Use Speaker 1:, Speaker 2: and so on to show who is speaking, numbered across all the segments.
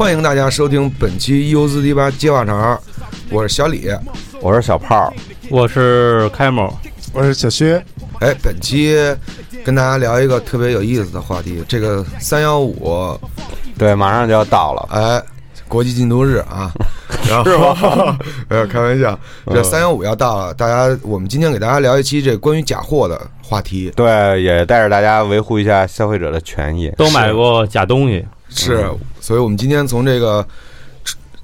Speaker 1: 欢迎大家收听本期 U 四 D 八接话茬，我是小李，
Speaker 2: 我是小炮，
Speaker 3: 我是开某，
Speaker 4: 我是小薛。
Speaker 1: 哎，本期跟大家聊一个特别有意思的话题，这个三幺五，
Speaker 2: 对，马上就要到了，
Speaker 1: 哎，国际禁毒日啊，然后 没有开玩笑，这三幺五要到了，大家我们今天给大家聊一期这关于假货的话题，
Speaker 2: 对，也带着大家维护一下消费者的权益，
Speaker 3: 都买过假东西，
Speaker 1: 是，所以我们今天从这个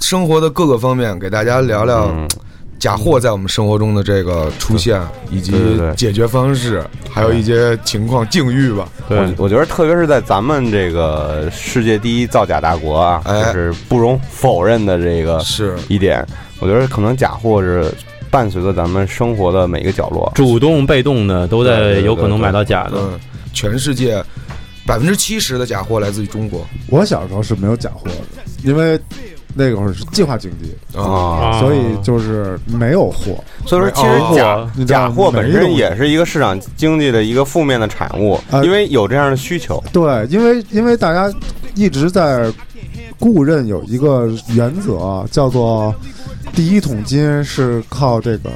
Speaker 1: 生活的各个方面给大家聊聊。假货在我们生活中的这个出现，以及解决方式，还有一些情况境遇吧。
Speaker 2: 我我觉得，特别是在咱们这个世界第一造假大国啊，就是不容否认的这个
Speaker 1: 是
Speaker 2: 一点。我觉得可能假货是伴随着咱们生活的每一个角落，
Speaker 3: 主动被动的都在有可能买到假的。
Speaker 1: 全世界百分之七十的假货来自于中国。
Speaker 4: 我小时候是没有假货的，因为。那会儿是计划经济
Speaker 2: 啊，
Speaker 4: 所以就是没有货。
Speaker 2: 所以说，其实假假货本身也是一个市场经济的一个负面的产物，因为有这样的需求。
Speaker 4: 对，因为因为大家一直在固认有一个原则，叫做第一桶金是靠这个。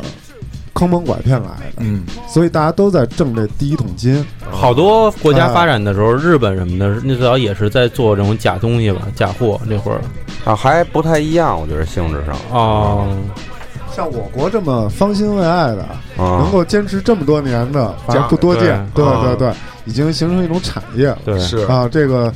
Speaker 4: 坑蒙拐骗来的，
Speaker 1: 嗯，
Speaker 4: 所以大家都在挣这第一桶金。
Speaker 3: 好多国家发展的时候，日本什么的，那最早也是在做这种假东西吧，假货那会儿。
Speaker 2: 啊，还不太一样，我觉得性质上。
Speaker 3: 啊。
Speaker 4: 像我国这么方兴未艾的，能够坚持这么多年的，反正不多见。对对对，已经形成一种产业。
Speaker 3: 对，
Speaker 1: 是
Speaker 4: 啊，这个。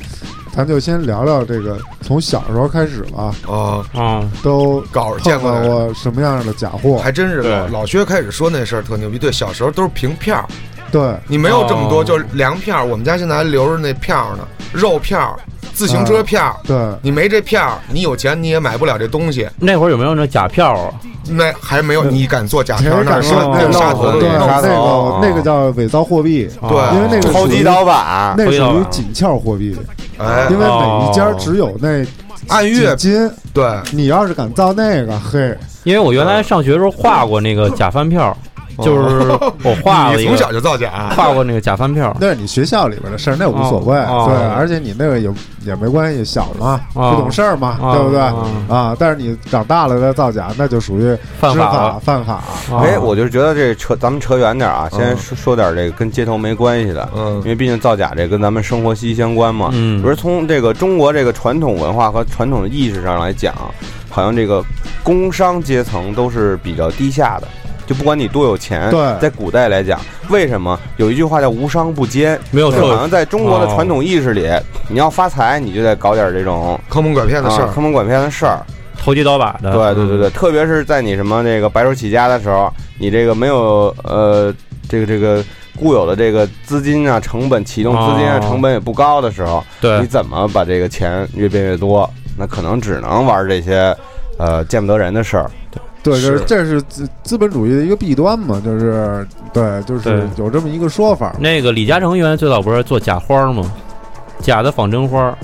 Speaker 4: 咱就先聊聊这个，从小时候开始吧。
Speaker 1: 啊
Speaker 3: 啊，
Speaker 4: 都
Speaker 1: 搞
Speaker 4: 见
Speaker 1: 过
Speaker 4: 过什么样的假货？
Speaker 1: 还真是老老薛开始说那事儿特牛逼。对，小时候都是凭票，
Speaker 4: 对
Speaker 1: 你没有这么多，就是粮票。我们家现在还留着那票呢，肉票、自行车票。
Speaker 4: 对，
Speaker 1: 你没这票，你有钱你也买不了这东西。
Speaker 3: 那会儿有没有那假票啊？
Speaker 1: 那还没有，你敢做假票？
Speaker 4: 那
Speaker 1: 是那
Speaker 4: 杀
Speaker 1: 头
Speaker 4: 对，那个那个叫伪造货币。
Speaker 1: 对，
Speaker 4: 因为那个
Speaker 2: 超级盗版，
Speaker 4: 那属于紧俏货币。
Speaker 1: 哎，
Speaker 4: 因为每一家只有那
Speaker 1: 按月
Speaker 4: 金。
Speaker 1: 对，
Speaker 4: 你要是敢造那个，嘿，
Speaker 3: 因为我原来上学时候画过那个假饭票。就是我画了一
Speaker 1: 个，从小就造假，
Speaker 3: 画过那个假饭票。
Speaker 4: 那是你学校里边的事儿，那无所谓。对，而且你那个也也没关系，小嘛，不懂事儿嘛，对不对？啊，但是你长大了再造假，那就属于
Speaker 3: 犯法，
Speaker 4: 犯法。
Speaker 2: 哎，我就觉得这扯，咱们扯远点啊，先说说点这个跟街头没关系的，
Speaker 1: 嗯，
Speaker 2: 因为毕竟造假这跟咱们生活息息相关嘛。
Speaker 3: 嗯，
Speaker 2: 比如从这个中国这个传统文化和传统的意识上来讲，好像这个工商阶层都是比较低下的。就不管你多有钱，
Speaker 4: 对，
Speaker 2: 在古代来讲，为什么有一句话叫“无商不奸”？
Speaker 3: 没有错，
Speaker 2: 好像在中国的传统意识里，你要发财，你就得搞点这种
Speaker 1: 坑蒙拐骗的事儿，
Speaker 2: 坑蒙拐骗的事儿，
Speaker 3: 投机倒把的。
Speaker 2: 对对对对，特别是在你什么这个白手起家的时候，你这个没有呃这个这个固有的这个资金啊成本，启动资金啊成本也不高的时候，
Speaker 3: 对，
Speaker 2: 你怎么把这个钱越变越多？那可能只能玩这些呃见不得人的事儿。
Speaker 4: 对，这这是资资本主义的一个弊端嘛，就是对，就是有这么一个说法。
Speaker 3: 那个李嘉诚原来最早不是做假花吗？假的仿真花。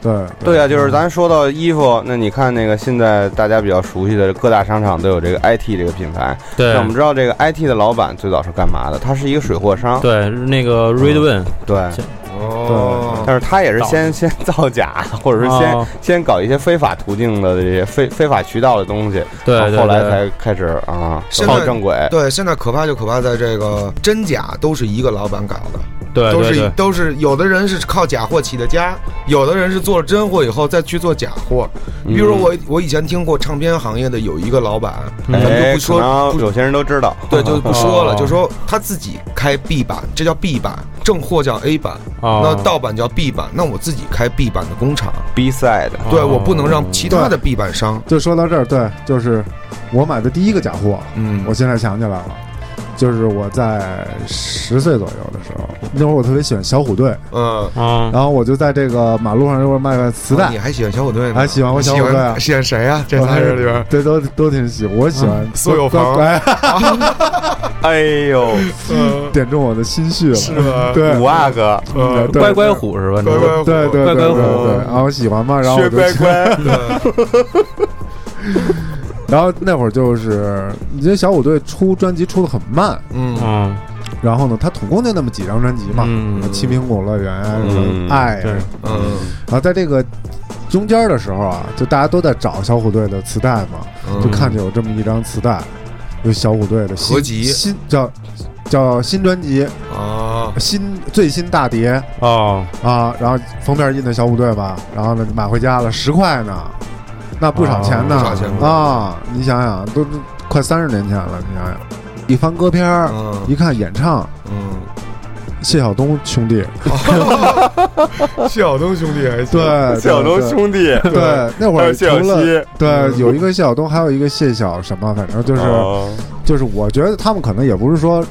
Speaker 4: 对
Speaker 2: 对啊，就是咱说到衣服，那你看那个现在大家比较熟悉的各大商场都有这个 IT 这个品牌。
Speaker 3: 对，
Speaker 2: 那我们知道这个 IT 的老板最早是干嘛的？他是一个水货商。
Speaker 3: 对，那个 Redwin。
Speaker 2: 对。
Speaker 1: 哦，
Speaker 2: 但是他也是先先造假，或者是先先搞一些非法途径的这些非非法渠道的东西，
Speaker 3: 对，
Speaker 2: 后来才开始啊，
Speaker 1: 靠
Speaker 2: 正轨。
Speaker 1: 对，现在可怕就可怕在这个真假都是一个老板搞的，
Speaker 3: 对，
Speaker 1: 都是都是有的人是靠假货起的家，有的人是做了真货以后再去做假货。比如我我以前听过唱片行业的有一个老板，咱就不说，
Speaker 2: 有些人都知道，
Speaker 1: 对，就不说了，就说他自己开 B 版，这叫 B 版，正货叫 A 版。那盗版叫 B 版，那我自己开 B 版的工厂
Speaker 2: ，B side，
Speaker 1: 对我不能让其他的 B 版商。
Speaker 4: 就说到这儿，对，就是我买的第一个假货，
Speaker 1: 嗯，
Speaker 4: 我现在想起来了。就是我在十岁左右的时候，那会儿我特别喜欢小虎队，
Speaker 1: 嗯
Speaker 3: 啊，
Speaker 4: 然后我就在这个马路上那会儿卖卖磁带。
Speaker 1: 你还喜欢小虎队？
Speaker 4: 还喜欢我小虎队啊？
Speaker 1: 喜欢谁啊？这三人里边，
Speaker 4: 对，都都挺喜欢。我喜欢
Speaker 1: 苏有朋。
Speaker 2: 哎呦，
Speaker 4: 点中我的心绪了，
Speaker 1: 是吧？
Speaker 4: 对，
Speaker 2: 五阿哥，
Speaker 3: 乖乖虎是吧？
Speaker 1: 乖乖虎，
Speaker 4: 对对
Speaker 3: 乖乖虎，
Speaker 4: 然后我喜欢嘛，然后我就
Speaker 2: 乖乖。
Speaker 4: 然后那会儿就是，你觉得小虎队出专辑出的很慢，
Speaker 1: 嗯。
Speaker 4: 然后呢，他总共就那么几张专辑嘛，
Speaker 3: 嗯，
Speaker 4: 七苹果乐园，嗯，爱，
Speaker 1: 嗯，
Speaker 4: 然后在这个中间的时候啊，就大家都在找小虎队的磁带嘛，
Speaker 1: 嗯。
Speaker 4: 就看见有这么一张磁带，有小虎队的新
Speaker 1: 合集。
Speaker 4: 新叫叫新专辑，
Speaker 1: 啊，
Speaker 4: 新最新大碟。
Speaker 3: 啊，
Speaker 4: 啊，然后封面印的小虎队吧，然后呢买回家了十块呢，那不少钱呢、啊！你想想，都都快三十年前了，你想想，一翻歌片儿，
Speaker 1: 嗯。
Speaker 4: 一看演唱，
Speaker 1: 嗯，
Speaker 4: 谢晓东兄弟，
Speaker 1: 谢晓东兄弟还行。
Speaker 4: 对，
Speaker 2: 谢晓东兄弟，
Speaker 4: 对，那会儿除
Speaker 2: 还有谢晓
Speaker 4: 了
Speaker 2: 西，
Speaker 4: 对
Speaker 1: 嗯。
Speaker 4: 有一个谢晓东，还有一个谢晓什么，反正就是、
Speaker 2: 哦。
Speaker 4: 就是，我觉得他们可能也不是说，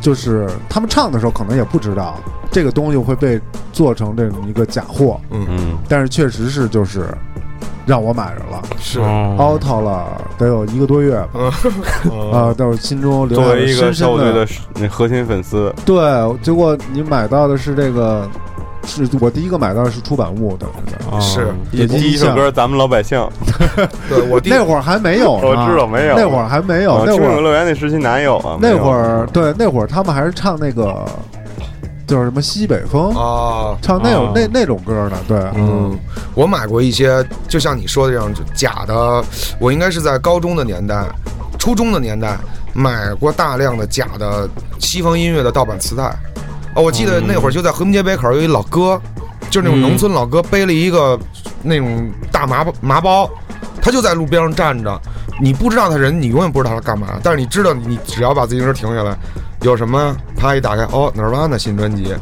Speaker 4: 就是他们唱的时候可能也不知道这个东西会被做成这么一个假货，
Speaker 1: 嗯，
Speaker 2: 嗯，
Speaker 4: 但是确实是就是让我买着了，
Speaker 1: 是。
Speaker 4: out 了得有一个多月吧，
Speaker 1: 嗯。
Speaker 4: 啊，但我心中留下了
Speaker 2: 作为一个
Speaker 4: 深深的
Speaker 2: 的那核心粉丝，
Speaker 4: 对，结果你买到的是这个，是我第一个买到的是出版物的，
Speaker 3: 哦。
Speaker 1: 是
Speaker 4: 也
Speaker 2: 第一首歌《咱们老百姓》，
Speaker 1: 对我第
Speaker 4: 那会儿还没有呢，
Speaker 2: 我知道没有。
Speaker 4: 那会儿还没有，
Speaker 2: 啊
Speaker 4: 那会儿
Speaker 2: 乐园那时期哪有啊？
Speaker 4: 那会儿对那会儿他们还是唱那个就是什么西北风，
Speaker 1: 啊，
Speaker 4: 唱那种
Speaker 3: 哦
Speaker 4: 那那种歌呢，对，
Speaker 1: 嗯，我买过一些，就像你说的这样，就假的。我应该是在高中的年代、初中的年代买过大量的假的西方音乐的盗版磁带。哦，我记得那会儿就在和平街北口有一老哥，就是那种
Speaker 3: 嗯
Speaker 1: 农村老哥，背了一个那种大麻麻包，他就在路边上站着。你不知道他人，你永远不知道他干嘛，但是你知道，你只要把自行车停下来，有什么，啪一打开，哦，Nirvana 新专辑，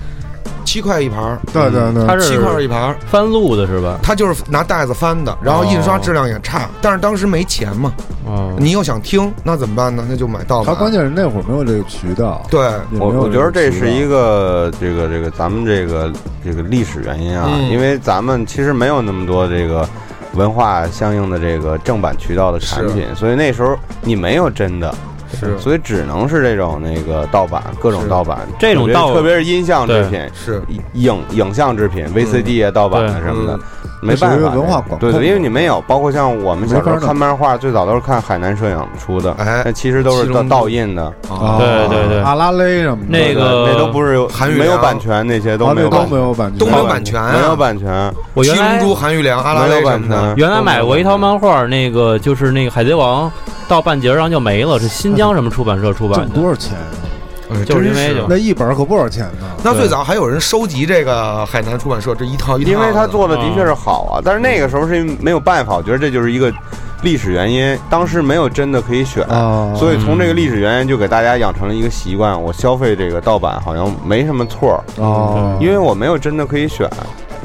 Speaker 1: 七块一盘儿，
Speaker 4: 对对对，
Speaker 1: 七块一盘儿。
Speaker 3: 翻录的是吧？
Speaker 1: 他就是拿袋子翻的，然后印刷质量也差，但是当时没钱嘛，
Speaker 3: 哦，
Speaker 1: 你又想听，那怎么办呢？那就买盗版。
Speaker 4: 他关键是那会儿没有这个渠道，
Speaker 1: 对，
Speaker 2: 我我觉得这是一个这个这个咱们这个这个历史原因啊，
Speaker 1: 嗯。
Speaker 2: 因为咱们其实没有那么多这个文化相应的这个正版渠道的产品，所以那时候你没有真的，
Speaker 1: 是。
Speaker 2: 所以只能是这种那个盗版，各种盗版，
Speaker 3: 这种盗
Speaker 2: 特别是音像制品、
Speaker 1: 是，
Speaker 2: 影影像制品、VCD 啊、盗版的什么的
Speaker 1: 嗯，
Speaker 2: 没办法。对对，因为你没有，包括像我们小时候看漫画，最早都是看海南摄影出的，
Speaker 1: 哎
Speaker 2: 那其实都是盗印的，
Speaker 1: 啊，
Speaker 3: 对对对
Speaker 4: 阿拉蕾什么的，
Speaker 3: 那个
Speaker 2: 那都不是有
Speaker 1: 韩语
Speaker 2: 没有版权，那些都没有版
Speaker 4: 没有版权，
Speaker 1: 都没有版权啊
Speaker 2: 没有版权，
Speaker 3: 我原来
Speaker 1: 韩玉良、阿拉
Speaker 2: 没有版
Speaker 1: 蕾什么的
Speaker 2: 权。
Speaker 3: 原来买过一套漫画，那个就是那个海贼王，到半截然后就没了，是新疆什么出版社出版的
Speaker 4: 多。少钱啊？
Speaker 1: 哎
Speaker 3: 就是因为
Speaker 4: 那一本可不少钱呢。
Speaker 1: 那最早还有人收集这个海南出版社这一套一套的，
Speaker 2: 因为他做的的确是好啊，但是那个时候是因为没有办法，我觉得这就是一个历史原因，当时没有真的可以选。
Speaker 4: 啊，
Speaker 2: 所以从这个历史原因，就给大家养成了一个习惯，我消费这个盗版好像没什么错儿，
Speaker 4: 哦，
Speaker 2: 因为我没有真的可以选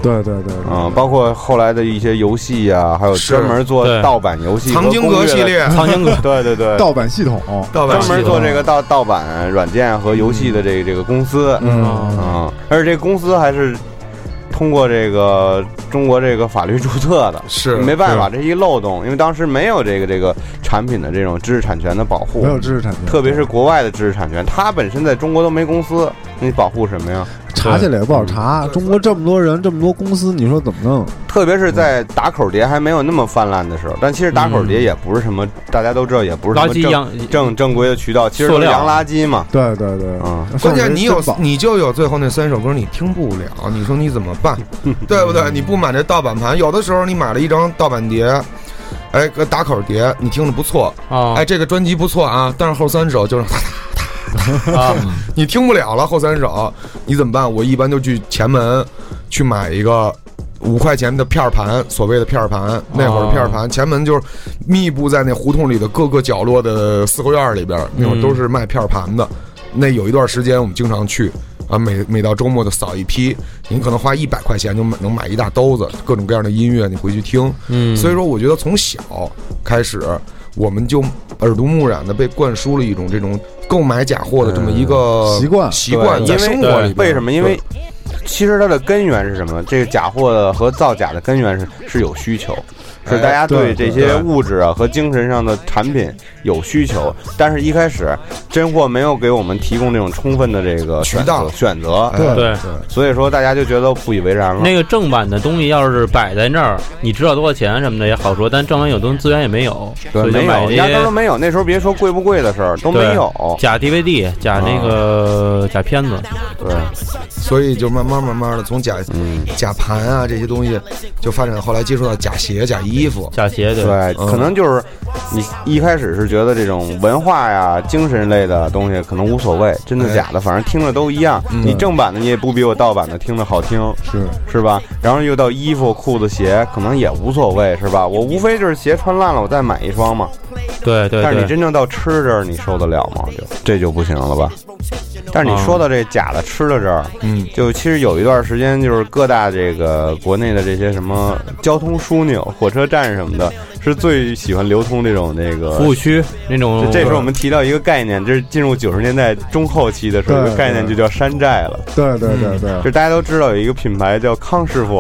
Speaker 4: 对对对，对
Speaker 2: 啊、包括后来的一些游戏啊，还有专门做盗版游戏
Speaker 1: 藏经阁系列，
Speaker 3: 藏经阁，
Speaker 2: 对对对，
Speaker 4: 盗版系统，
Speaker 1: 盗版
Speaker 2: 专门做这个盗盗版软件和游戏的这个这个公司，
Speaker 4: 嗯，
Speaker 2: 啊，而且这公司还是通过这个中国这个法律注册的，
Speaker 1: 是
Speaker 2: 没办法，这是一漏洞，因为当时没有这个这个产品的这种知识产权的保护
Speaker 4: 没，有知识产权，
Speaker 2: 特别是国外的知识产权，它本身在中国都没公司，你保护什么呀？
Speaker 4: 查起来也不好查。中国这么多人，这么多公司，你说怎么弄？
Speaker 2: 特别是在打口碟还没有那么泛滥的时候，但其实打口碟也不是什么，大家都知道，也不是什么正
Speaker 3: 垃圾样
Speaker 2: 正正规的渠道，其实洋垃圾嘛。
Speaker 4: 对对对，
Speaker 2: 嗯
Speaker 1: 关键你有你就有最后那三首歌你听不了，你说你怎么办？对不对？你不买这盗版盘，有的时候你买了一张盗版碟，哎，个打口碟，你听着不错，
Speaker 3: 啊
Speaker 1: 哎，这个专辑不错啊，但是后三首就是
Speaker 3: 啊，
Speaker 1: 你听不了了，后三首你怎么办？我一般就去前门去买一个五块钱的片儿盘，所谓的片儿盘。那会儿片儿盘，前门就是密布在那胡同里的各个角落的四合院里边儿，那会儿都是卖片儿盘的。那有一段时间我们经常去。啊，每每到周末就扫一批，你可能花一百块钱就买能买一大兜子各种各样的音乐，你回去听。
Speaker 3: 嗯，
Speaker 1: 所以说，我觉得从小开始，我们就耳濡目染的被灌输了一种这种购买假货的这么一个
Speaker 4: 习惯
Speaker 1: 习惯
Speaker 2: 因为
Speaker 1: 生活里。
Speaker 2: 为什么？因为其实它的根源是什么？这个假货的和造假的根源是是有需求，是大家对这些物质啊和精神上的产品有需求，但是一开始真货没有给我们提供这种充分的这个
Speaker 1: 渠道
Speaker 2: 选择，
Speaker 4: 对
Speaker 3: 对
Speaker 2: 所以说大家就觉得不以为然了。
Speaker 3: 那个正版的东西要是摆在那儿，你知道多少钱什么的也好说，但正版有东西资源也没有，
Speaker 2: 对没有，压根儿都
Speaker 3: 些
Speaker 2: 没有。那时候别说贵不贵的事儿，都没有。
Speaker 3: 假 DVD、假那个假片子。
Speaker 2: 对，
Speaker 1: 所以就慢慢慢慢慢的从假假盘啊这些东西，就发展后来接触到假鞋、假衣服、
Speaker 3: 假鞋，
Speaker 2: 对，可能就是你一开始是觉得这种文化呀、精神类的东西可能无所谓，真的假的，反正听着都一样。你正版的你也不比我盗版的听着好听，
Speaker 4: 是
Speaker 2: 是吧？然后又到衣服、裤子、鞋，可能也无所谓，是吧？我无非就是鞋穿烂了，我再买一双嘛。
Speaker 3: 对对。
Speaker 2: 但是你真正到吃这儿，你受得了吗？就这就不行了吧？但是你说到这假的吃的这儿，
Speaker 1: 嗯，
Speaker 2: 就其实有一段时间，就是各大这个国内的这些什么交通枢纽、火车站什么的，是最喜欢流通这种那个
Speaker 3: 服务区那种。
Speaker 2: 这时候我们提到一个概念，这是进入九十年代中后期的时候，一个概念就叫山寨了。
Speaker 4: 对对对对，
Speaker 2: 就大家都知道有一个品牌叫康师傅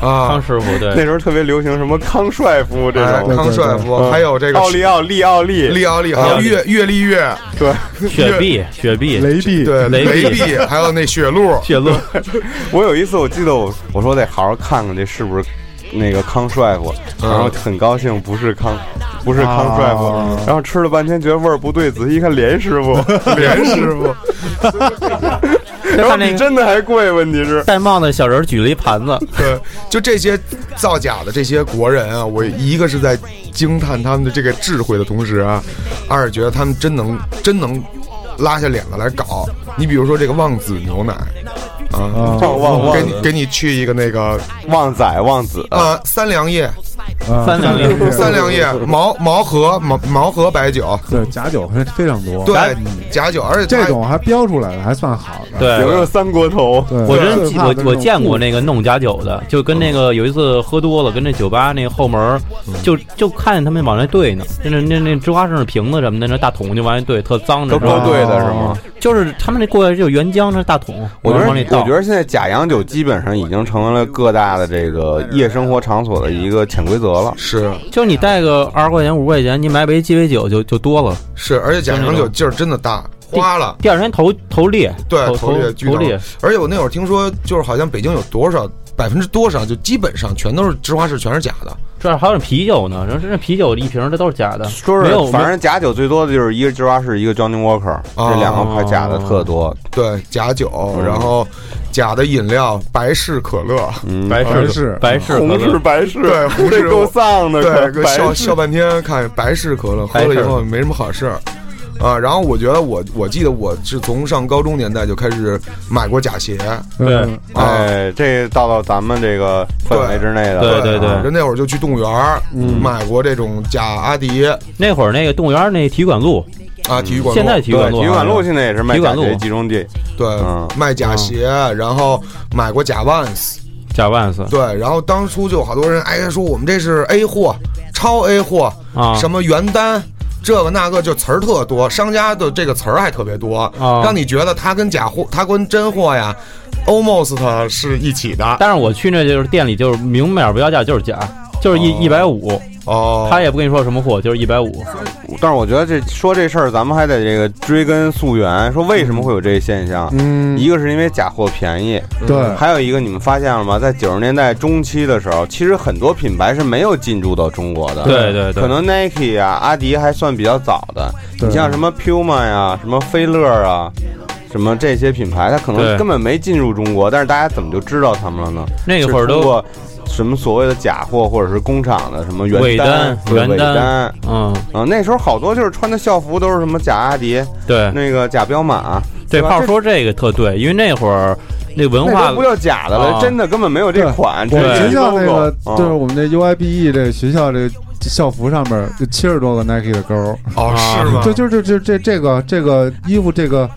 Speaker 3: 啊，康师傅对，
Speaker 2: 那时候特别流行什么康帅傅这种，
Speaker 1: 康帅傅，还有这个
Speaker 2: 奥利奥、利奥利、
Speaker 1: 利奥利，还有悦悦丽悦，
Speaker 2: 对，
Speaker 3: 雪碧、雪碧、
Speaker 4: 雷碧。
Speaker 1: 对雷碧，还有那雪露，
Speaker 3: 雪露。
Speaker 2: 我有一次我记得我我说得好好看看这是不是那个康帅傅，然后很高兴不是康，不是康帅傅，然后吃了半天觉得味儿不对，仔细一看连师傅，
Speaker 1: 连师傅。
Speaker 2: 然后你真的还贵，问题是
Speaker 3: 戴帽子小人举了一盘子。
Speaker 1: 对，就这些造假的这些国人啊，我一个是在惊叹他们的这个智慧的同时啊，二是觉得他们真能真能。拉下脸子来搞，你比如说这个旺子牛奶，啊，
Speaker 2: 旺
Speaker 1: 给你给你去一个那个
Speaker 2: 旺仔旺子
Speaker 1: 啊，三粮液。
Speaker 3: 三粮液，
Speaker 1: 三粮液，毛毛和毛毛和白酒，
Speaker 4: 对假酒还非常多，
Speaker 1: 对假酒，而且
Speaker 4: 这种还标出来了，还算好的。
Speaker 3: 对，
Speaker 2: 有没有三锅头？
Speaker 3: 我真我我见过那个弄假酒的，就跟那个有一次喝多了，跟那酒吧那后门就就看见他们往那兑呢，那那那芝花士瓶子什么的，那大桶就往那兑，特脏的，
Speaker 2: 都兑的是吗？
Speaker 3: 就是他们那过来就原浆那大桶，
Speaker 2: 我觉得
Speaker 3: 我
Speaker 2: 觉得现在假洋酒基本上已经成为了各大的这个夜生活场所的一个潜规则了。
Speaker 1: 是，
Speaker 3: 就是你带个二十块钱、五十块钱，你买杯鸡尾酒就就多了。
Speaker 1: 是，而且假洋酒劲儿真的大，花了。
Speaker 3: 第二天头头裂，
Speaker 1: 对，
Speaker 3: 头
Speaker 1: 裂，
Speaker 3: 头裂。
Speaker 1: 而且我那会儿听说，就是好像北京有多少百分之多少，就基本上全都是芝华士，全是假的。
Speaker 3: 这还有啤酒呢，这这啤酒一瓶这都是假的。
Speaker 2: 说是，反正假酒最多的就是一个芝华士，一个 Johnny Walker，这两个牌假的特多。
Speaker 1: 对，假酒，然后假的饮料，白氏可乐，
Speaker 3: 白
Speaker 4: 氏
Speaker 3: 白氏，
Speaker 2: 红是百事，
Speaker 1: 对，红氏
Speaker 2: 够丧的，
Speaker 1: 对，笑笑半天，看白氏可乐，喝了以后没什么好事儿。啊，然后我觉得我我记得我是从上高中年代就开始买过假鞋，
Speaker 3: 对，
Speaker 2: 哎，这到了咱们这个范围之内的，
Speaker 3: 对对对，
Speaker 1: 就那会儿就去动物园买过这种假阿迪。
Speaker 3: 那会儿那个动物园那体育馆路
Speaker 1: 啊，体育馆
Speaker 3: 现在体育馆路，
Speaker 2: 体育馆路现在也是卖假鞋集中地，
Speaker 1: 对，卖假鞋，然后买过假 Vans，
Speaker 3: 假 Vans，
Speaker 1: 对，然后当初就有好多人哎说我们这是 A 货，超 A 货
Speaker 3: 啊，
Speaker 1: 什么原单。这个那个就词儿特多，商家的这个词儿还特别多，让你觉得它跟假货、它跟真货呀，almost 是一起的。
Speaker 3: 但是我去那就是店里就是明码标价就是假，就是一一百五。
Speaker 1: 哦，
Speaker 3: 他也不跟你说什么货，就是一百五。
Speaker 2: 但是我觉得这说这事儿，咱们还得这个追根溯源，说为什么会有这些现象？
Speaker 4: 嗯，
Speaker 2: 一个是因为假货便宜，
Speaker 4: 对，
Speaker 2: 还有一个你们发现了吗？在九十年代中期的时候，其实很多品牌是没有进驻到中国的。
Speaker 3: 对对对，
Speaker 2: 可能 Nike 啊、阿迪还算比较早的。你像什么 Puma 呀、什么飞乐啊、什么这些品牌，它可能根本没进入中国，但是大家怎么就知道他们了呢？
Speaker 3: 那会儿都。
Speaker 2: 什么所谓的假货，或者是工厂的什么原
Speaker 3: 单、
Speaker 2: 原
Speaker 3: 单，嗯
Speaker 2: 嗯，那时候好多就是穿的校服都是什么假阿迪，
Speaker 3: 对，
Speaker 2: 那个假彪马。
Speaker 3: 对炮说这个特对，因为那会儿那文化
Speaker 2: 不叫假的了，真的根本没有这款。
Speaker 4: 我们学校那个就是我们这 UIBE 这个学校这校服上面就七十多个 Nike 的勾
Speaker 1: 哦，是吗？
Speaker 4: 就就就就这这个这个衣服这个。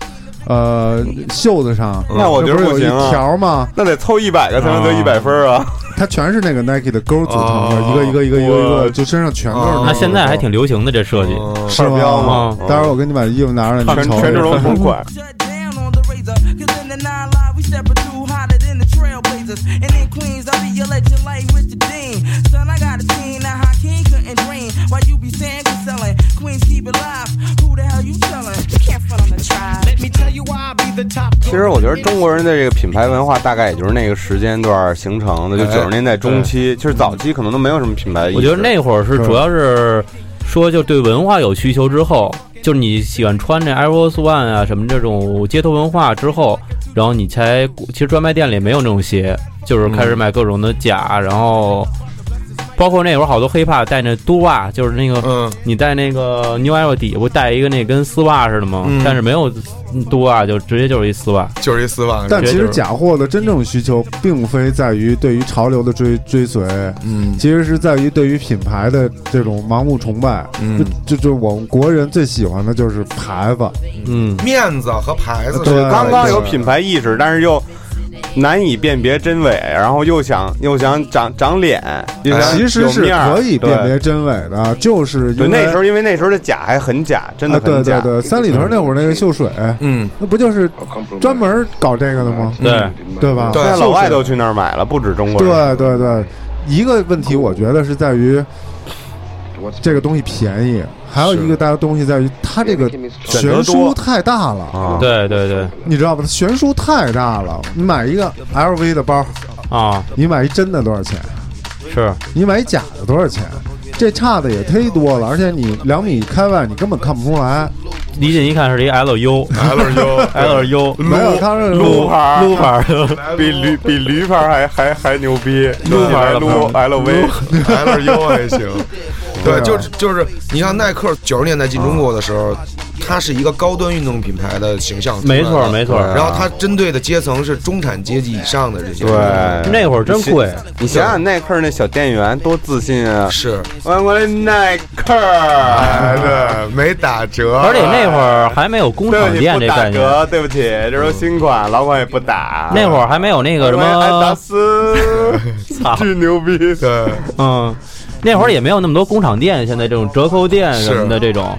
Speaker 4: 呃，袖子上
Speaker 2: 那我觉得
Speaker 4: 有一条吗？
Speaker 2: 那得凑一百个才能得一百分啊！
Speaker 4: 它全是那个 Nike 的勾组成的，一个一个一个一个一个，就身上全都是。
Speaker 3: 那现在还挺流行的这设计，
Speaker 4: 是吗？待会儿我给你把衣服拿出来，
Speaker 2: 全全这种同款。其实我觉得中国人的这个品牌文化大概也就是那个时间段形成的，就九十年代中期。其实早期可能都没有什么品牌。
Speaker 3: 我觉得那会儿是主要是说，就对文化有需求之后，就是你喜欢穿这 Air Force One 啊什么这种街头文化之后，然后你才其实专卖店里没有那种鞋，就是开始卖各种的假，然后包括那会儿好多黑怕带那多袜，就是那个
Speaker 1: 嗯，
Speaker 3: 你带那个 New Era 底下不带一个那跟丝袜似的吗？
Speaker 1: 嗯
Speaker 3: 但是没有多袜，就直接就是一丝袜。
Speaker 1: 就是一丝袜。
Speaker 4: 但其实假货的真正需求，并非在于对于潮流的追追随，
Speaker 1: 嗯
Speaker 4: 其实是在于对于品牌的这种盲目崇拜。
Speaker 1: 嗯，
Speaker 4: 就就我们国人最喜欢的就是牌子，
Speaker 3: 嗯，
Speaker 1: 面子和牌子
Speaker 4: 对
Speaker 2: 刚刚有品牌意识，但是又难以辨别真伪，然后又想又想长长脸，
Speaker 4: 其实是可以辨别真伪的，就是
Speaker 2: 对，那时候因为那时候的假还很假，真的很假。
Speaker 4: 对对，三里屯那会儿那个秀水，
Speaker 1: 嗯，
Speaker 4: 那不就是专门搞这个的吗？
Speaker 3: 对，
Speaker 4: 对吧？
Speaker 1: 对
Speaker 2: 现在老外都去那儿买了，不止中国人。
Speaker 4: 对对对，一个问题我觉得是在于这个东西便宜，还有一个大家东西在于它这个悬殊太大了，
Speaker 2: 啊，
Speaker 3: 对对对。
Speaker 4: 你知道吧？它悬殊太大了。你买一个 LV 的包，
Speaker 3: 啊，
Speaker 4: 你买一真的多少钱？
Speaker 3: 是。
Speaker 4: 你买一假的多少钱？这差的也忒多了，而且你两米开外你根本看不出来。
Speaker 3: 离近一看是一 LU
Speaker 1: LU
Speaker 3: LU
Speaker 4: 没有，它是
Speaker 2: 撸牌儿
Speaker 3: 撸牌，
Speaker 2: 比驴比驴牌还还还牛逼，
Speaker 3: 撸牌儿的
Speaker 2: 撸
Speaker 1: LV，LU 还行。对，就是就是，你像耐克九十年代进中国的时候，它是一个高端运动品牌的形象
Speaker 3: 没，错没错。
Speaker 1: 然后它针对的阶层是中产阶级以上的这些，
Speaker 2: 对，
Speaker 3: 那会儿真贵，
Speaker 2: 你想想耐克那小店员多自信啊！
Speaker 1: 是，
Speaker 2: 我我的耐克，
Speaker 1: 哎，对，没打折，
Speaker 3: 而且那会儿还没有工厂店
Speaker 2: 不打
Speaker 3: 这概念，
Speaker 2: 折，对不起，这都新款，老款也不打。
Speaker 3: 那会儿还没有那个什么
Speaker 2: 爱达，斯，巨牛逼。
Speaker 1: 对，
Speaker 3: 嗯，那会儿也没有那么多工厂店，现在这种折扣店什么的这种，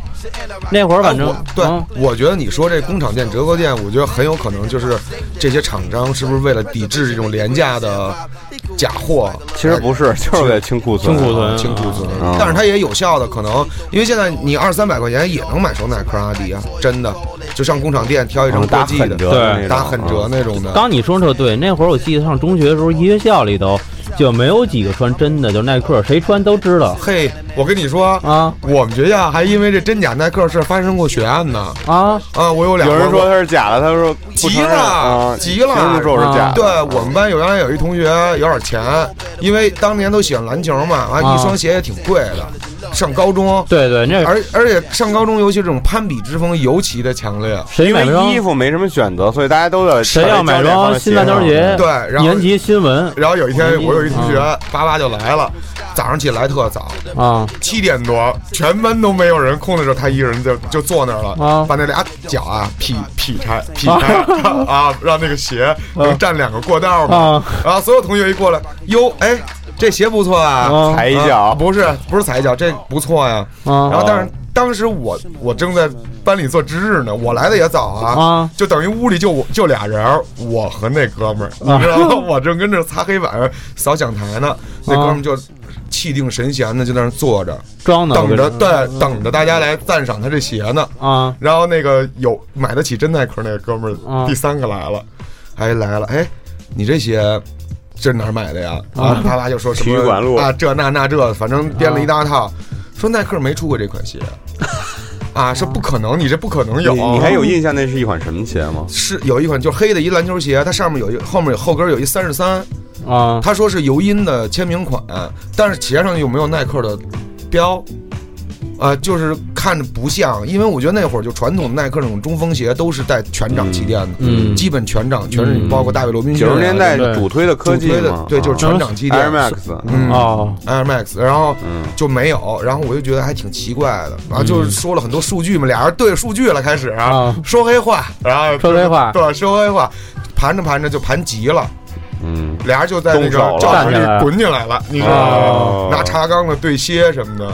Speaker 3: 那会儿反正
Speaker 1: 啊对
Speaker 3: 嗯，
Speaker 1: 我觉得你说这工厂店、折扣店，我觉得很有可能就是这些厂商是不是为了抵制这种廉价的假货？
Speaker 2: 其实不是，就是为了清库存。
Speaker 3: 清库存
Speaker 1: 清库存
Speaker 2: 嗯，
Speaker 1: 但是它也有效的，可能因为现在你二三百块钱也能买双耐克、阿迪啊，真的，就上工厂店挑一张
Speaker 2: 嗯打
Speaker 1: 国际的，
Speaker 3: 对
Speaker 1: 打狠折
Speaker 2: 嗯
Speaker 1: 那种的。
Speaker 3: 刚你说特对，那会儿我记得上中学的时候，一学校里头就没有几个穿真的，就耐克，谁穿都知道
Speaker 1: 嘿，我跟你说，
Speaker 3: 啊
Speaker 1: 我们学校还因为这真假耐克事发生过血案呢。
Speaker 3: 啊！
Speaker 1: 啊，我有两，
Speaker 2: 有人说他是假的，他说
Speaker 1: 急了
Speaker 2: 啊，
Speaker 1: 急了
Speaker 2: 说我是假的？
Speaker 1: 对我们班有原来有一同学有点钱，因为当年都喜欢篮球嘛，啊，
Speaker 3: 啊
Speaker 1: 一双鞋也挺贵的。上高中，
Speaker 3: 对对，那
Speaker 1: 而而且上高中，尤其这种攀比之风尤其的强烈。
Speaker 2: 因为
Speaker 3: 谁买双
Speaker 2: 衣服没什么选择，所以大家都在
Speaker 3: 谁要买双新篮球鞋，
Speaker 1: 对然后
Speaker 3: 年级新闻
Speaker 1: 然后有一天，我有一同学叭叭就来了，早上起来特早，
Speaker 3: 啊。
Speaker 1: 七点多，全班都没有人空的时候，他一个人就就坐那儿了，
Speaker 3: 啊。
Speaker 1: 把那俩脚啊劈劈开劈开 啊，让那个鞋能占两个过道嘛。
Speaker 3: 啊。
Speaker 1: 然后所有同学一过来，哟，哎，这鞋不错啊，
Speaker 3: 啊。
Speaker 2: 踩一
Speaker 1: 啊
Speaker 2: 脚，
Speaker 1: 不是不是踩一脚，这不错呀。
Speaker 3: 啊。
Speaker 1: 然后但是当时我我正在班里做值日呢，我来的也早啊，
Speaker 3: 啊
Speaker 1: 就等于屋里就我就俩人，我和那哥们儿，你知道吗？我正跟着擦黑板扫讲台呢，那哥们儿就气定神闲的就在那坐着，
Speaker 3: 装的，
Speaker 1: 等着对等着大家来赞赏他这鞋呢。
Speaker 3: 啊
Speaker 1: 然后那个有买得起真耐克那个哥们
Speaker 3: 啊
Speaker 1: 儿第三个来了，哎来了，哎，你这鞋。这哪儿买的呀？啊，啪啪就说什么
Speaker 2: 体育馆路
Speaker 1: 啊，这那那这，反正编了一大套，说耐克没出过这款鞋，啊，说不可能，你这不可能有。
Speaker 2: 你你还有印象那是一款什么鞋吗？
Speaker 1: 是有一款就是黑的一篮球鞋，它上面有一后面有后跟有一三十三，
Speaker 3: 啊
Speaker 1: 他说是尤因的签名款，但是鞋上又没有耐克的标，啊、就是看着不像，因为我觉得那会儿就传统的耐克那种中锋鞋都是带全掌气垫的，
Speaker 3: 嗯
Speaker 1: 基本全掌，全是
Speaker 3: 嗯
Speaker 1: 包括大卫罗宾逊啊、
Speaker 2: 九十年代主推的科技
Speaker 1: 主推的，对，就是全掌气垫
Speaker 2: Air Max，
Speaker 1: 嗯
Speaker 3: 哦
Speaker 1: Air Max，然后
Speaker 2: 嗯
Speaker 1: 就没有，然后我就觉得还挺奇怪的，然后
Speaker 3: 嗯
Speaker 1: 就是说了很多数据嘛，俩人对着数据了，开始
Speaker 3: 啊
Speaker 1: 说黑话，然后
Speaker 3: 说黑话
Speaker 1: 对，说黑话，盘着盘着就盘急了。
Speaker 2: 嗯，
Speaker 1: 俩人就在那个教室里滚起来了，你知道？拿茶缸子对歇什么的，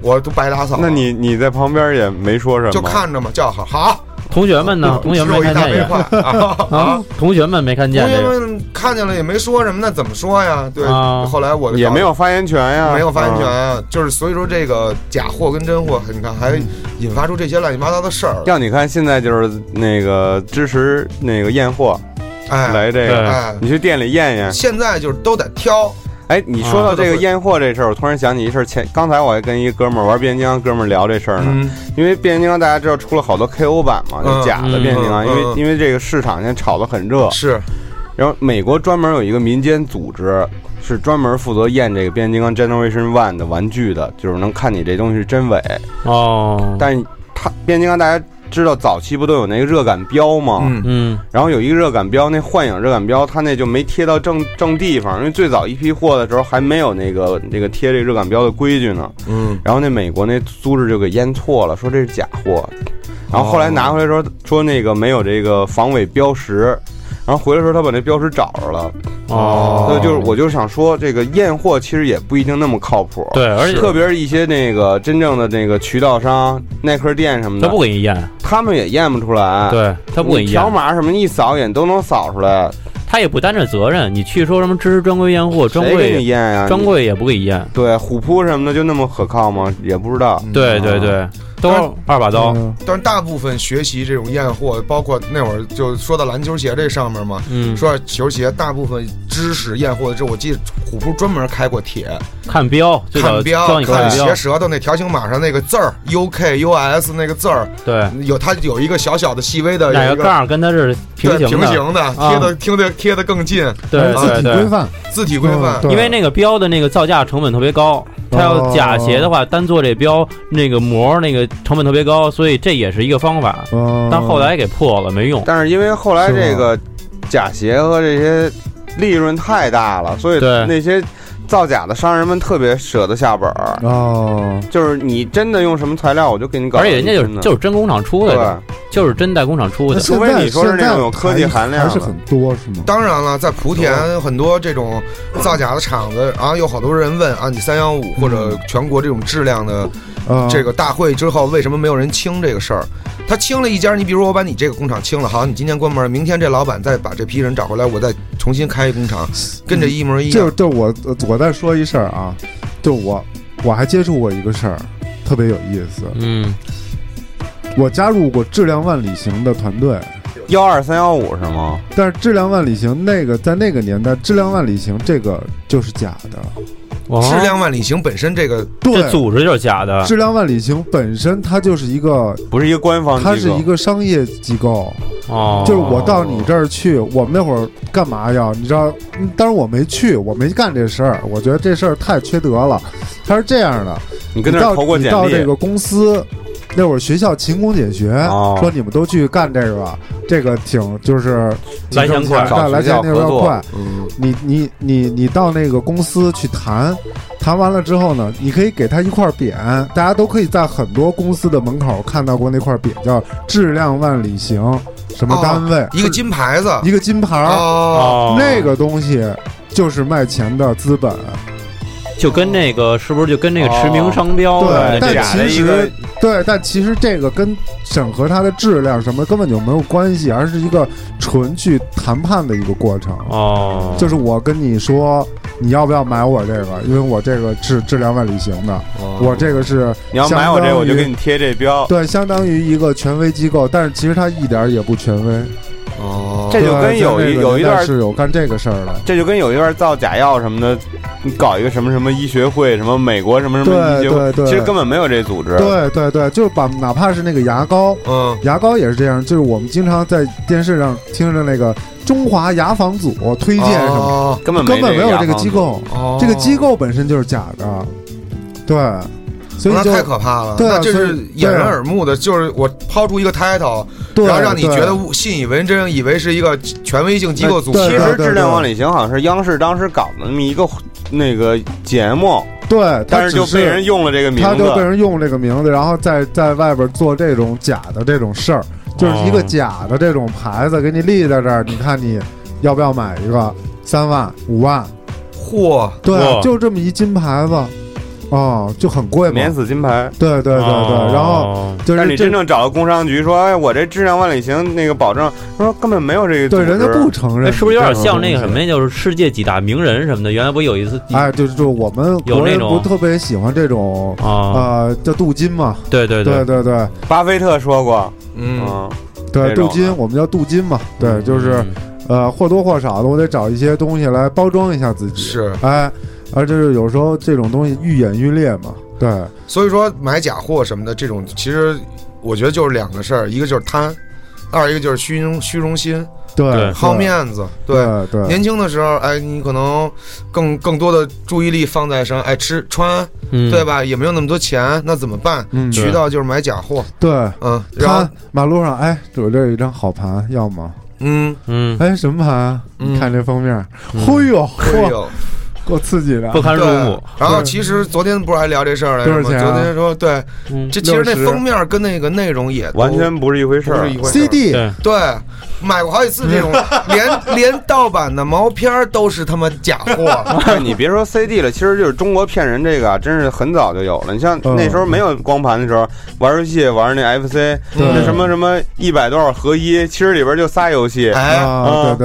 Speaker 1: 我都白打扫。
Speaker 2: 那你你在旁边也没说什么，
Speaker 1: 就看着嘛，叫好好，
Speaker 3: 同学们呢？同学们
Speaker 1: 说一大
Speaker 3: 没看见也
Speaker 1: 堆话啊
Speaker 3: 啊
Speaker 1: 啊！，
Speaker 3: 同学们没看见
Speaker 1: 同学们看见了也没说什么，那怎么说呀？对，
Speaker 3: 啊
Speaker 1: 后来我
Speaker 2: 也没有发言权呀，
Speaker 1: 没有发言权
Speaker 2: 嗯。
Speaker 1: 啊，就是所以说这个假货跟真货，你看还引发出这些乱七八糟的事儿。
Speaker 2: 要你看，现在就是那个支持那个验货
Speaker 1: 哎，
Speaker 2: 来这个，
Speaker 1: 哎，
Speaker 2: 你去店里验验，
Speaker 1: 现在就是都得挑，
Speaker 2: 哎，你说到这个验货这事儿，我突然想起一事儿。前刚才我还跟一哥们儿玩变形金刚，哥们儿聊这事儿呢。因为变形金刚大家知道出了好多 KO 版嘛，就假的变形金刚。因为因为这个市场现在炒得很热。
Speaker 1: 是。
Speaker 2: 然后美国专门有一个民间组织，是专门负责验这个变形金刚 Generation One 的玩具的，就是能看你这东西是真伪。
Speaker 3: 哦。
Speaker 2: 但它变形金刚大家。知道早期不都有那个热感标吗？
Speaker 3: 嗯嗯，
Speaker 2: 然后有一个热感标，那幻影热感标，它那就没贴到正正地方，因为最早一批货的时候还没有那个那个贴这热感标的规矩呢。
Speaker 1: 嗯，
Speaker 2: 然后那美国那租制就给验错了，说这是假货，然后后来拿回来时候说那个没有这个防伪标识。然后回来时候，他把那标识找着了。
Speaker 3: 哦，
Speaker 2: 所以就是我就是想说，这个验货其实也不一定那么靠谱。
Speaker 3: 对，而且
Speaker 2: 特别是一些那个真正的那个渠道商、耐克店什么的，
Speaker 3: 他不给你验，
Speaker 2: 他们也验不出来。
Speaker 3: 对他不给你验，
Speaker 2: 条码什么一扫也都能扫出来。
Speaker 3: 他也不担这责任。你去说什么支持专柜验货，专柜
Speaker 2: 给你验呀？
Speaker 3: 专柜也不给你验。
Speaker 2: 对，虎扑什么的就那么可靠吗？也不知道。
Speaker 3: 对对对。都二把刀，
Speaker 1: 但是大部分学习这种验货，包括那会儿就说到篮球鞋这上面嘛，
Speaker 3: 嗯，
Speaker 1: 说球鞋大部分知识验货的这，我记得虎扑专门开过帖，
Speaker 3: 看标，
Speaker 1: 看
Speaker 3: 标，
Speaker 1: 看鞋舌头那条形码上那个字儿，U K U S 那个字儿，
Speaker 3: 对，
Speaker 1: 有它有一个小小的细微的
Speaker 3: 哪个杠跟它是平
Speaker 1: 行平
Speaker 3: 行
Speaker 1: 的，贴的贴的贴的更近，
Speaker 3: 对，
Speaker 4: 字体规范，
Speaker 1: 字体规范，
Speaker 3: 因为那个标的那个造价成本特别高。它要假鞋的话，单做这标，那个膜那个成本特别高，所以这也是一个方法。但后来给破了，没用。
Speaker 2: 但是因为后来这个假鞋和这些利润太大了，所以那些。造假的商人们特别舍得下本儿
Speaker 4: 哦，
Speaker 2: 就是你真的用什么材料，我就给你搞。
Speaker 3: 而且人家就是就是真工厂出的，
Speaker 2: 对，
Speaker 3: 就是真代工厂出的。
Speaker 2: 除非你说是那种有科技含量，
Speaker 4: 还是很多是吗？
Speaker 1: 当然了，在莆田很多这种造假的厂子，然后有好多人问啊，你三幺五或者全国这种质量的这个大会之后，为什么没有人清这个事儿？他清了一家，你比如我把你这个工厂清了，好，你今天关门，明天这老板再把这批人找回来，我再重新开一工厂，跟这一模一样。
Speaker 4: 就就我我再说一事儿啊，就我我还接触过一个事儿，特别有意思。
Speaker 3: 嗯，
Speaker 4: 我加入过质量万里行的团队，
Speaker 2: 幺二三幺五是吗？
Speaker 4: 但是质量万里行那个在那个年代，质量万里行这个就是假的。
Speaker 1: 质量万里行本身这个
Speaker 3: 这组织就是假的。
Speaker 4: 质量万里行本身它就是一个
Speaker 2: 不是一个官方，
Speaker 4: 它是一个商业机构。
Speaker 3: 哦，
Speaker 4: 就是我到你这儿去，我们那会儿干嘛呀？你知道，当然我没去，我没干这事儿。我觉得这事儿太缺德了。他是这样的，
Speaker 2: 你跟那
Speaker 4: 投
Speaker 2: 过简历，
Speaker 4: 到这个公司。那会儿学校勤工俭学，说你们都去干这个，这个挺就是
Speaker 3: 来钱快，
Speaker 4: 来钱那要快。你你你你到那个公司去谈，谈完了之后呢，你可以给他一块匾，大家都可以在很多公司的门口看到过那块匾，叫“质量万里行”什么单位，
Speaker 1: 一个金牌子，
Speaker 4: 一个金牌儿。那个东西就是卖钱的资本。
Speaker 3: 就跟那个是不是就跟那个驰名商标
Speaker 4: 对，但其实对，但其实这个跟审核它的质量什么根本就没有关系，而是一个纯去谈判的一个过程。
Speaker 3: 哦，
Speaker 4: 就是我跟你说你要不要买我这个，因为我这个是质量万里行的，我这个是
Speaker 2: 你要买我这个，我就给你贴这标。
Speaker 4: 对，相当于一个权威机构，但是其实它一点也不权威。
Speaker 1: 哦，
Speaker 2: 这就跟有一有一段
Speaker 4: 是有干这个事儿的，
Speaker 2: 这就跟有一段造假药什么的，你搞一个什么什么医学会，什么美国什么什么医学会，其实根本没有这组织。
Speaker 4: 对对对，就是把哪怕是那个牙膏，
Speaker 1: 嗯，
Speaker 4: 牙膏也是这样，就是我们经常在电视上听着那个中华牙防组推荐什么，
Speaker 2: 根本
Speaker 4: 根本没有这
Speaker 2: 个
Speaker 4: 机构，这个机构本身就是假的，对。所以
Speaker 1: 那太可怕了，那这是掩人耳目的，就是我抛出一个 title，然后让你觉得信以为真，以为是一个权威性机构组织。
Speaker 4: 其
Speaker 2: 实质量万里行好像是央视当时搞的那么一个那个节目，
Speaker 4: 对，
Speaker 2: 但是就被人用了这个名字，
Speaker 4: 他就被人用这个名字，然后在在外边做这种假的这种事儿，就是一个假的这种牌子给你立在这儿，你看你要不要买一个三万五万？
Speaker 1: 嚯，
Speaker 4: 对，就这么一金牌子。哦，就很贵嘛，
Speaker 2: 免死金牌。
Speaker 4: 对对对对，然后就是
Speaker 2: 你真正找到工商局说，哎，我这质量万里行那个保证，说根本没有这个，
Speaker 4: 对，人家不承认，
Speaker 3: 是不是有点像那个什么呀？就是世界几大名人什么的，原来不有一次，
Speaker 4: 哎，就是就我们
Speaker 3: 有那种
Speaker 4: 不特别喜欢这种啊，叫镀金嘛，
Speaker 3: 对对
Speaker 4: 对。对对，
Speaker 2: 巴菲特说过，
Speaker 1: 嗯，
Speaker 4: 对，镀金，我们叫镀金嘛，对，就是呃或多或少的，我得找一些东西来包装一下自己，
Speaker 1: 是，
Speaker 4: 哎。而就是有时候这种东西愈演愈烈嘛。对，
Speaker 1: 所以说买假货什么的，这种其实我觉得就是两个事儿，一个就是贪，二一个就是虚荣虚荣心，
Speaker 4: 对，
Speaker 1: 好面子，
Speaker 4: 对对。
Speaker 1: 年轻的时候，哎，你可能更更多的注意力放在什么，爱吃穿，对吧？也没有那么多钱，那怎么办？渠道就是买假货，
Speaker 4: 对，
Speaker 1: 嗯。
Speaker 4: 然后马路上，哎，我这有一张好盘，要吗？
Speaker 1: 嗯
Speaker 3: 嗯。
Speaker 4: 哎，什么盘？你看这封面，嘿呦，嚯！够刺激的，
Speaker 3: 不堪入目。
Speaker 1: 然后其实昨天不是还聊这事儿来着吗？昨天说对，这其实那封面跟那个内容也
Speaker 2: 完全不是一回事儿。
Speaker 4: CD
Speaker 1: 对，买过好几次这种，连连盗版的毛片都是他妈假货。
Speaker 2: 你别说 CD 了，其实就是中国骗人这个，真是很早就有了。你像那时候没有光盘的时候，玩游戏玩那 FC，那什么什么一百多少合一，其实里边就仨游戏，
Speaker 1: 哎，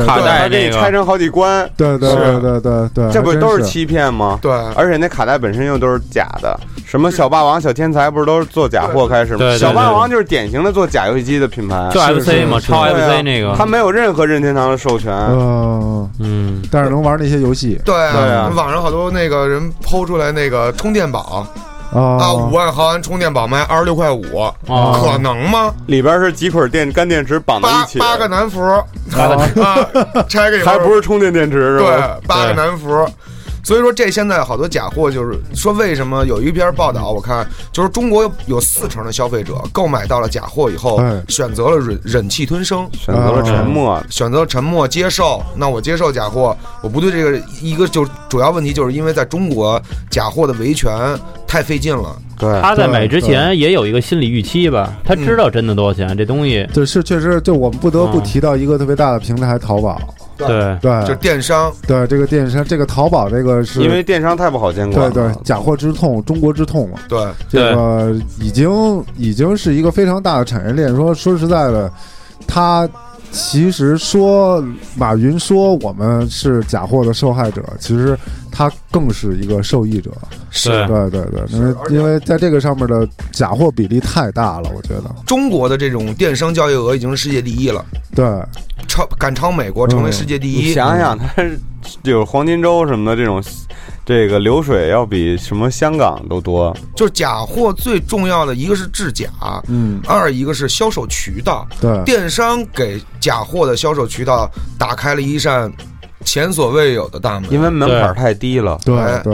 Speaker 3: 卡带
Speaker 2: 这拆成好几关。
Speaker 4: 对对对对对对，
Speaker 2: 这不都。都是欺骗吗？
Speaker 1: 对，
Speaker 2: 而且那卡带本身又都是假的。什么小霸王、小天才，不是都是做假货开始吗？小霸王就是典型的做假游戏机的品牌，
Speaker 3: 就 FC 嘛，超 FC 那个，
Speaker 2: 他没有任何任天堂的授权。
Speaker 4: 嗯。嗯，但是能玩那些游戏。
Speaker 1: 对
Speaker 2: 啊，
Speaker 1: 网上好多那个人抛出来那个充电宝。啊，五万毫安充电宝卖二十六块五，可能吗？
Speaker 2: 里边是几捆电干电池绑在一起，
Speaker 1: 八个南孚。啊，拆开
Speaker 2: 还不是充电电池是
Speaker 1: 吧？对，八个南孚。所以说，这现在好多假货，就是说为什么有一篇报道，我看就是中国有四成的消费者购买到了假货以后，选择了忍忍气吞声，
Speaker 2: 选择了沉默，
Speaker 1: 选择了沉默接受。那我接受假货，我不对这个一个就主要问题，就是因为在中国假货的维权太费劲了。
Speaker 2: 对，
Speaker 3: 他在买之前也有一个心理预期吧，他知道真的多少钱，这东西。
Speaker 4: 对，是确实，就我们不得不提到一个特别大的平台——淘宝。
Speaker 3: 对
Speaker 4: 对，
Speaker 1: 就电商。
Speaker 4: 对这个电商，这个淘宝这个是
Speaker 2: 因为电商太不好监管。
Speaker 4: 对对，假货之痛，中国之痛嘛。
Speaker 1: 对，
Speaker 4: 这个已经已经是一个非常大的产业链。说说实在的，他其实说马云说我们是假货的受害者，其实他更是一个受益者。
Speaker 1: 是，
Speaker 4: 对对对，因为因为在这个上面的假货比例太大了，我觉得
Speaker 1: 中国的这种电商交易额已经是世界第一了。
Speaker 4: 对。
Speaker 1: 超赶超美国，成为世界第一。
Speaker 2: 你想想，它就是黄金周什么的这种，这个流水要比什么香港都多。
Speaker 1: 就是假货最重要的一个是制假，
Speaker 4: 嗯，
Speaker 1: 二一个是销售渠道。
Speaker 4: 对，
Speaker 1: 电商给假货的销售渠道打开了一扇前所未有的大门，
Speaker 2: 因为门槛太低了。
Speaker 4: 对对，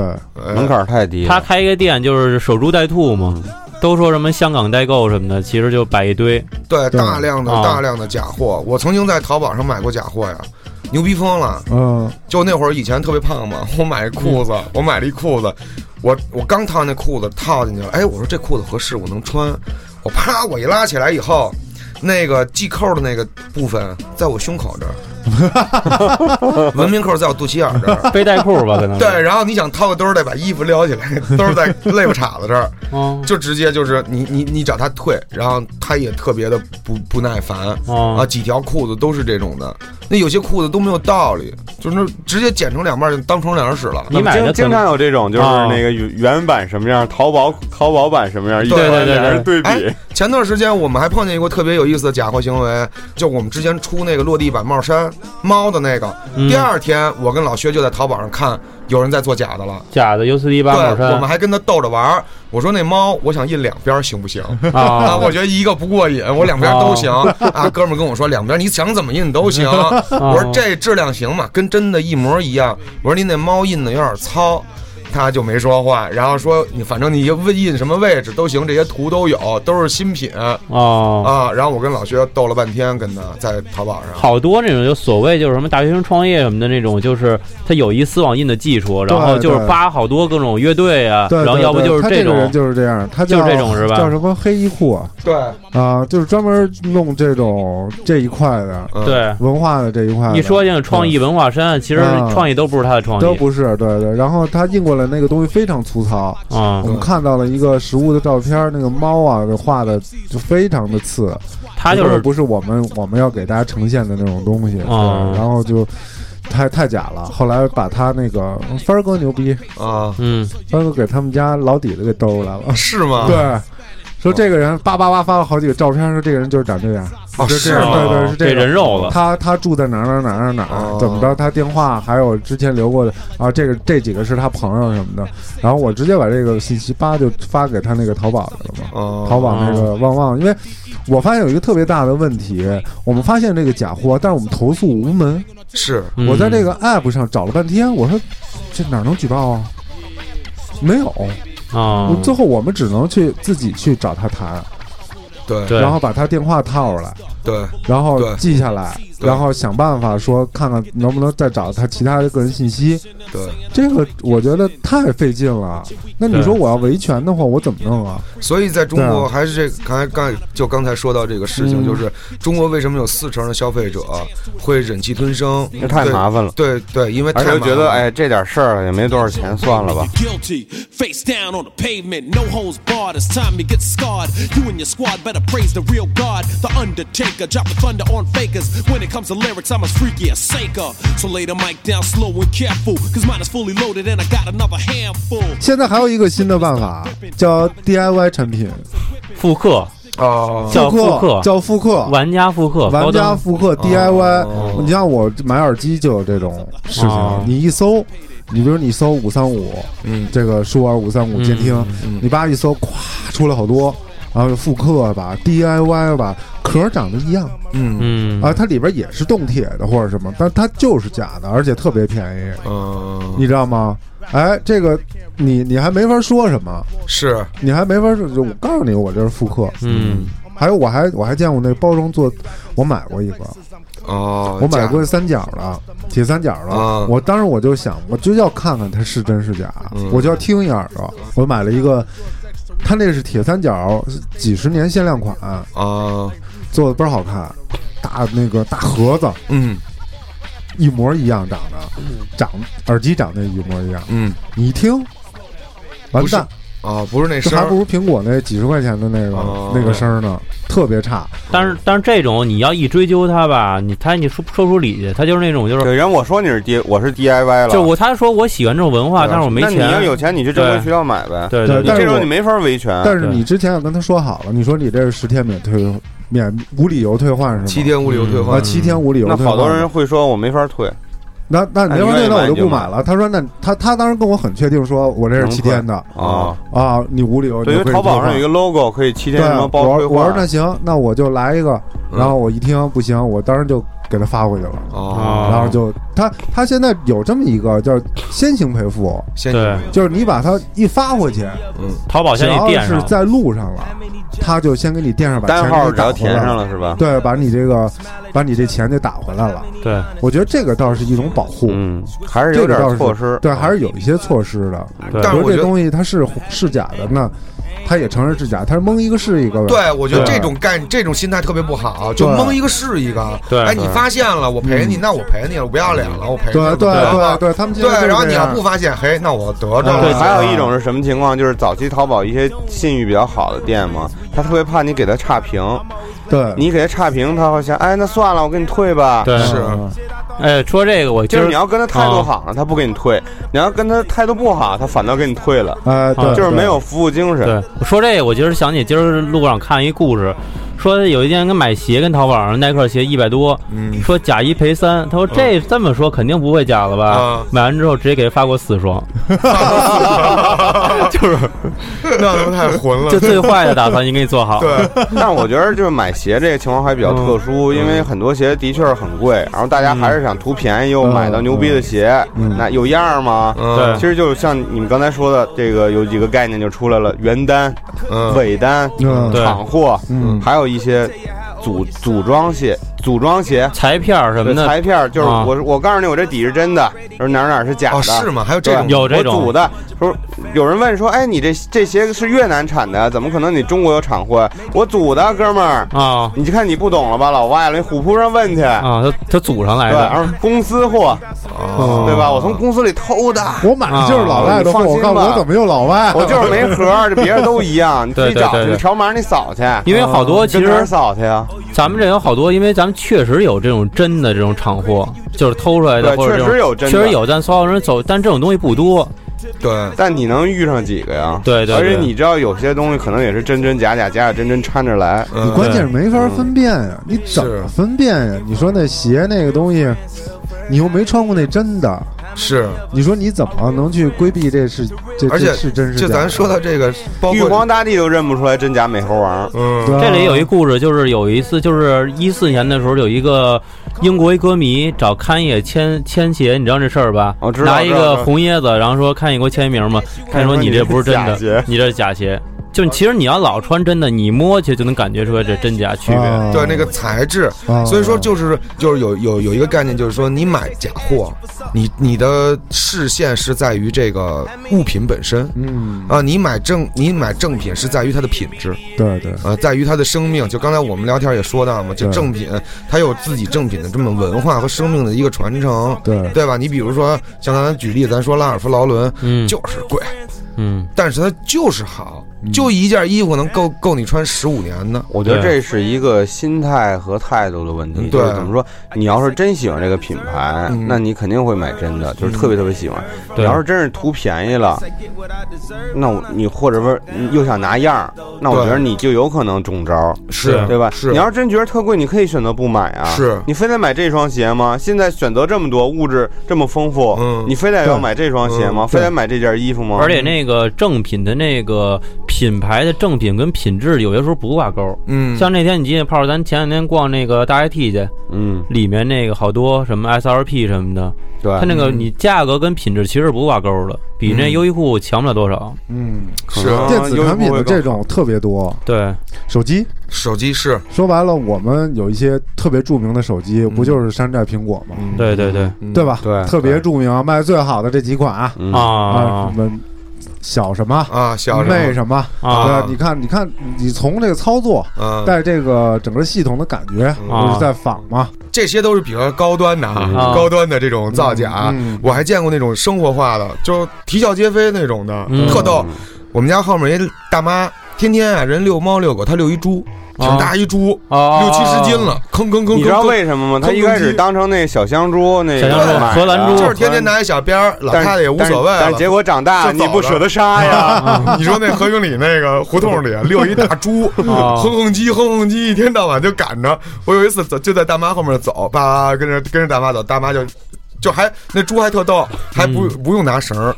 Speaker 2: 门槛太低。
Speaker 3: 他开一个店就是守株待兔嘛。都说什么香港代购什么的，其实就摆一堆，
Speaker 1: 对，大量的大量的假货。我曾经在淘宝上买过假货呀，牛逼疯了。
Speaker 4: 嗯，
Speaker 1: 就那会儿以前特别胖嘛，我买一裤子，我买了一裤子，我我刚套那裤子套进去了，哎，我说这裤子合适，我能穿，我啪，我一拉起来以后，那个系扣的那个部分在我胸口这儿。文明扣在我肚脐眼这儿，
Speaker 3: 背带裤吧，可能
Speaker 1: 对。然后你想掏个兜儿，得把衣服撩起来，兜儿在肋巴叉子这儿，就直接就是你你你找他退，然后他也特别的不不耐烦啊，几条裤子都是这种的。那有些裤子都没有道理，就是直接剪成两半就当成两人使了。
Speaker 3: 你买的
Speaker 2: 经常有这种，就是那个原版什么样，淘宝淘宝版什么样，
Speaker 3: 对对对
Speaker 2: 对比。
Speaker 1: 前段时间我们还碰见一个特别有意思的假货行为，就我们之前出那个落地版帽衫猫的那个，第二天我跟老薛就在淘宝上看有人在做假的了，
Speaker 3: 假的 U 四 D 八宝山，
Speaker 1: 我们还跟他逗着玩。我说那猫，我想印两边行不行？啊，我觉得一个不过瘾，我两边都行。啊，哥们跟我说两边你想怎么印都行。我说这质量行吗？跟真的一模一样。我说您那猫印的有点糙。他就没说话，然后说你反正你问印什么位置都行，这些图都有，都是新品啊啊！然后我跟老薛斗了半天，跟他在淘宝上
Speaker 3: 好多那种就所谓就是什么大学生创业什么的那种，就是他有一丝网印的技术，然后就是扒好多各种乐队啊，然后要不就是这种
Speaker 4: 就是这样，他
Speaker 3: 就是这种是吧？
Speaker 4: 叫什么黑衣库啊？
Speaker 1: 对
Speaker 4: 啊，就是专门弄这种这一块的，
Speaker 3: 对
Speaker 4: 文化的这一块。
Speaker 3: 一说像创意文化衫，其实创意都不是他的创意，
Speaker 4: 都不是对对。然后他印过来。那个东西非常粗糙
Speaker 3: 啊！
Speaker 4: 我们看到了一个实物的照片，那个猫啊，画的就非常的次，
Speaker 3: 它就是
Speaker 4: 不是我们我们要给大家呈现的那种东西
Speaker 3: 啊。
Speaker 4: 然后就太太假了。后来把他那个帆儿哥牛逼
Speaker 1: 啊，
Speaker 3: 嗯，
Speaker 4: 帆哥给他们家老底子给兜来了，
Speaker 1: 是吗？
Speaker 4: 对，说这个人叭叭叭发了好几个照片，说这个人就是长这样。
Speaker 1: 哦，
Speaker 4: 是这样，对对是这个
Speaker 3: 人肉了。
Speaker 4: 他他住在哪哪哪儿哪儿哪儿，怎么着？他电话还有之前留过的啊，这个这几个是他朋友什么的。然后我直接把这个信息叭就发给他那个淘宝去了嘛，淘宝那个旺旺，因为我发现有一个特别大的问题，我们发现这个假货，但是我们投诉无门。
Speaker 1: 是
Speaker 4: 我在这个 app 上找了半天，我说这哪能举报啊？没有
Speaker 3: 啊，
Speaker 4: 最后我们只能去自己去找他谈。
Speaker 1: 对，
Speaker 4: 然后把他电话套出来，
Speaker 1: 对，
Speaker 4: 然后记下来，然后想办法说看看能不能再找他其他的个人信息。
Speaker 1: 对，
Speaker 4: 这个我觉得太费劲了。那你说我要维权的话，我怎么弄啊？
Speaker 1: 所以在中国还是这刚才刚就刚才说到这个事情，就是中国为什么有四成的消费者会忍气吞声？
Speaker 2: 这太麻烦了。
Speaker 1: 对对，因为
Speaker 2: 他就觉得哎，这点事儿也没多少钱，算了吧。Praise the real God, the Undertaker. Drop the thunder on fakers. When it comes to lyrics, I'm as freaky as Saker. So lay the mic down slow and careful, cause mine is fully loaded and I got another handful. 现在还有一个新的办法，叫 DIY 产品，
Speaker 3: 复刻。
Speaker 1: 哦，
Speaker 3: 叫复刻，
Speaker 4: 叫复刻，
Speaker 3: 玩家复刻，
Speaker 4: 玩家复刻 DIY。你像我买耳机就有这种事情，你一搜，你比如你搜五三五，嗯，这个舒尔五三五监听，你叭一搜，咵出来好多。然后复刻吧，DIY 吧，壳长得一样，
Speaker 1: 嗯。
Speaker 3: 嗯，
Speaker 4: 啊，它里边也是动铁的或者什么，但它就是假的，而且特别便宜，
Speaker 1: 嗯，
Speaker 4: 你知道吗？哎，这个你你还没法说什么，
Speaker 1: 是。
Speaker 4: 你还没法说，我告诉你，我这是复刻，
Speaker 3: 嗯，
Speaker 4: 还有我还我还见过那包装做，我买过一个，
Speaker 1: 哦，
Speaker 4: 我买过三角的，铁三角的，我当时我就想，我就要看看它是真是假，我就要听一耳朵，我买了一个。他那是铁三角，几十年限量款
Speaker 1: 啊，
Speaker 4: 做的倍儿好看，大那个大盒子，
Speaker 1: 嗯，
Speaker 4: 一模一样长得，长耳机长得一模一样，
Speaker 1: 嗯，
Speaker 4: 你一听，完蛋
Speaker 1: 啊，不是那声，
Speaker 4: 还不如苹果那几十块钱的那个那个声呢。特别差，
Speaker 3: 但是但是这种你要一追究他吧，你他你说说出理去，他就是那种就是
Speaker 2: 对人我说你是 D 我是 DIY 了，
Speaker 3: 就我他说我喜欢这种文化，但是我没钱。
Speaker 2: 那你要有钱，你去正规渠道买呗。
Speaker 3: 对
Speaker 4: 对，
Speaker 2: 你这种你没法维权。
Speaker 4: 但是你之前要跟他说好了，你说你这是十天免退免无理由退换是吗？
Speaker 1: 七天无理由退换
Speaker 4: 啊，七天无理由退。
Speaker 2: 那好多人会说我没法退。
Speaker 4: 那那没法退，那我就不买了。他说那他他当时跟我很确定，说我这是七天的
Speaker 2: 啊
Speaker 4: 啊，你无理由。
Speaker 2: 因为淘宝上有一个 logo 可以七天什么包。
Speaker 4: 我说那行，那我就来一个。然后我一听不行，我当时就。给他发过去了，然后就他他现在有这么一个叫先行赔付，
Speaker 3: 对，
Speaker 4: 就是你把它一发回去，
Speaker 1: 嗯，
Speaker 3: 淘宝先
Speaker 4: 给是在路上了，他就先给你垫上，把
Speaker 2: 单号
Speaker 4: 只要
Speaker 2: 填上了是吧？
Speaker 4: 对，把你这个把你这钱就打回来了。
Speaker 3: 对，
Speaker 4: 我觉得这个倒是一种保护，
Speaker 2: 嗯，还是有点措施，
Speaker 4: 对，还是有一些措施的。
Speaker 1: 但是
Speaker 4: 这东西它是是假的那。他也承认是假，他是蒙一个是一个。
Speaker 1: 对，我觉得这种干这种心态特别不好，就蒙一个是一个。
Speaker 3: 对，
Speaker 1: 哎，你发现了，我赔你，那我赔你了，我不要脸了，我赔。
Speaker 4: 对对对对，他们
Speaker 1: 对，然后你要不发现，嘿，那我得着了。
Speaker 2: 对，还有一种是什么情况？就是早期淘宝一些信誉比较好的店嘛，他特别怕你给他差评。
Speaker 4: 对，
Speaker 2: 你给他差评，他会想，哎，那算了，我给你退吧。
Speaker 3: 对，
Speaker 1: 是。
Speaker 3: 哎，说这个，我
Speaker 2: 就是你要跟他态度好了，他不给你退；你要跟他态度不好，他反倒给你退了。
Speaker 4: 哎，对，
Speaker 2: 就是没有服务精神。
Speaker 3: 对，说这个，我今儿想起今儿路上看一故事。说有一天跟买鞋，跟淘宝上耐克鞋一百多，说假一赔三。他说这这么说肯定不会假了吧？买完之后直接给他发过四双，就是
Speaker 1: 那都太混了。
Speaker 3: 就最坏的打算已经给你做好。
Speaker 1: 对，
Speaker 2: 但我觉得就是买鞋这个情况还比较特殊，因为很多鞋的确是很贵，然后大家还是想图便宜又买到牛逼的鞋，那有样吗？
Speaker 3: 对，
Speaker 2: 其实就像你们刚才说的，这个有几个概念就出来了：原单、尾单、厂货，还有。一些组组装系、组装鞋、
Speaker 3: 裁片什么的，
Speaker 2: 裁片就是我我告诉你，我这底是真的，说哪哪是假的？
Speaker 1: 是吗？还有这种
Speaker 3: 有这种
Speaker 2: 组的。说有人问说，哎，你这这鞋是越南产的，怎么可能你中国有厂货？我组的，哥们儿
Speaker 3: 啊！
Speaker 2: 你看你不懂了吧，老外了，你虎扑上问去
Speaker 3: 啊！他他组上来的，
Speaker 2: 然后公司货，对吧？我从公司里偷的，
Speaker 4: 我买的就是老外的货。我看我怎么又老外？
Speaker 2: 我就是没盒，这别人都一样。你自己找去，条码你扫去。
Speaker 3: 因为好多其实
Speaker 2: 扫去啊。
Speaker 3: 咱们这有好多，因为咱们确实有这种真的这种厂货，就是偷出来的，或者
Speaker 2: 确实有，
Speaker 3: 确实有，但所有人走，但这种东西不多。
Speaker 1: 对，
Speaker 2: 但你能遇上几个呀？
Speaker 3: 对对，
Speaker 2: 而且你知道有些东西可能也是真真假假，假假真真掺着来。
Speaker 4: 你关键是没法分辨呀，你怎么分辨呀？你说那鞋那个东西，你又没穿过那真的。
Speaker 1: 是，
Speaker 4: 你说你怎么能去规避这是？
Speaker 1: 而且
Speaker 4: 是真是
Speaker 1: 就咱说到这个，
Speaker 2: 玉皇大帝都认不出来真假美猴王。
Speaker 1: 嗯，
Speaker 3: 这里有一故事，就是有一次，就是一四年的时候，有一个英国一歌迷找勘野签签鞋，你知道这事儿吧？
Speaker 2: 我知道。
Speaker 3: 拿一个红椰子，然后说勘爷给我签一名嘛。勘爷说你这不是真的，你这是假鞋。就其实你要老穿真的，你摸去就能感觉出来这真假区别。
Speaker 1: 对那个材质，所以说就是就是有有有一个概念，就是说你买假货，你你的视线是在于这个物品本身，
Speaker 4: 嗯
Speaker 1: 啊，你买正你买正品是在于它的品质，
Speaker 4: 对对，
Speaker 1: 啊，在于它的生命。就刚才我们聊天也说到嘛，就正品它有自己正品的这么文化和生命的一个传承，
Speaker 4: 对
Speaker 1: 对吧？你比如说像刚才举例，咱说拉尔夫劳伦，
Speaker 3: 嗯，
Speaker 1: 就是贵。
Speaker 3: 嗯，
Speaker 1: 但是它就是好，就一件衣服能够够你穿十五年呢。
Speaker 2: 我觉得这是一个心态和态度的问题。
Speaker 1: 对，
Speaker 2: 怎么说？你要是真喜欢这个品牌，那你肯定会买真的，就是特别特别喜欢。你要是真是图便宜了，那我你或者说又想拿样，那我觉得你就有可能中招，
Speaker 1: 是
Speaker 2: 对吧？
Speaker 1: 是。
Speaker 2: 你要是真觉得特贵，你可以选择不买啊。
Speaker 1: 是
Speaker 2: 你非得买这双鞋吗？现在选择这么多，物质这么丰富，
Speaker 1: 嗯，
Speaker 2: 你非得要买这双鞋吗？非得买这件衣服吗？
Speaker 3: 而且那。个正品的那个品牌的正品跟品质有些时候不挂钩，
Speaker 1: 嗯，
Speaker 3: 像那天你记得炮，咱前两天逛那个大 IT 去，
Speaker 2: 嗯，
Speaker 3: 里面那个好多什么 SRP 什么的，
Speaker 2: 对，
Speaker 3: 它那个你价格跟品质其实不挂钩的，比那优衣库强不了多少，
Speaker 4: 嗯，
Speaker 1: 是
Speaker 4: 电子产品的这种特别多，
Speaker 3: 对，
Speaker 4: 手机，
Speaker 1: 手机是。
Speaker 4: 说白了，我们有一些特别著名的手机，不就是山寨苹果吗？
Speaker 3: 对对对，
Speaker 4: 对吧？
Speaker 2: 对，
Speaker 4: 特别著名，卖最好的这几款
Speaker 3: 啊。
Speaker 4: 啊，什么。小什么
Speaker 1: 啊？小
Speaker 4: 妹什么
Speaker 3: 啊？
Speaker 4: 你看，你看，你从这个操作，带这个整个系统的感觉，就是在仿嘛。
Speaker 1: 这些都是比较高端的啊，高端的这种造假。我还见过那种生活化的，就啼笑皆非那种的，特逗。我们家后面一大妈，天天啊，人遛猫遛狗，她遛一猪。挺大一猪，六七十斤了，吭吭吭。
Speaker 2: 你知道为什么吗？他一开始当成那小香猪，那
Speaker 3: 荷兰猪，
Speaker 1: 就是天天拿一小鞭儿，老太太也无所谓。
Speaker 2: 但结果长大，你不舍得杀呀？
Speaker 1: 你说那和平里那个胡同里遛一大猪，哼哼唧哼哼唧，一天到晚就赶着。我有一次走，就在大妈后面走，叭跟着跟着大妈走，大妈就就还那猪还特逗，还不不用拿绳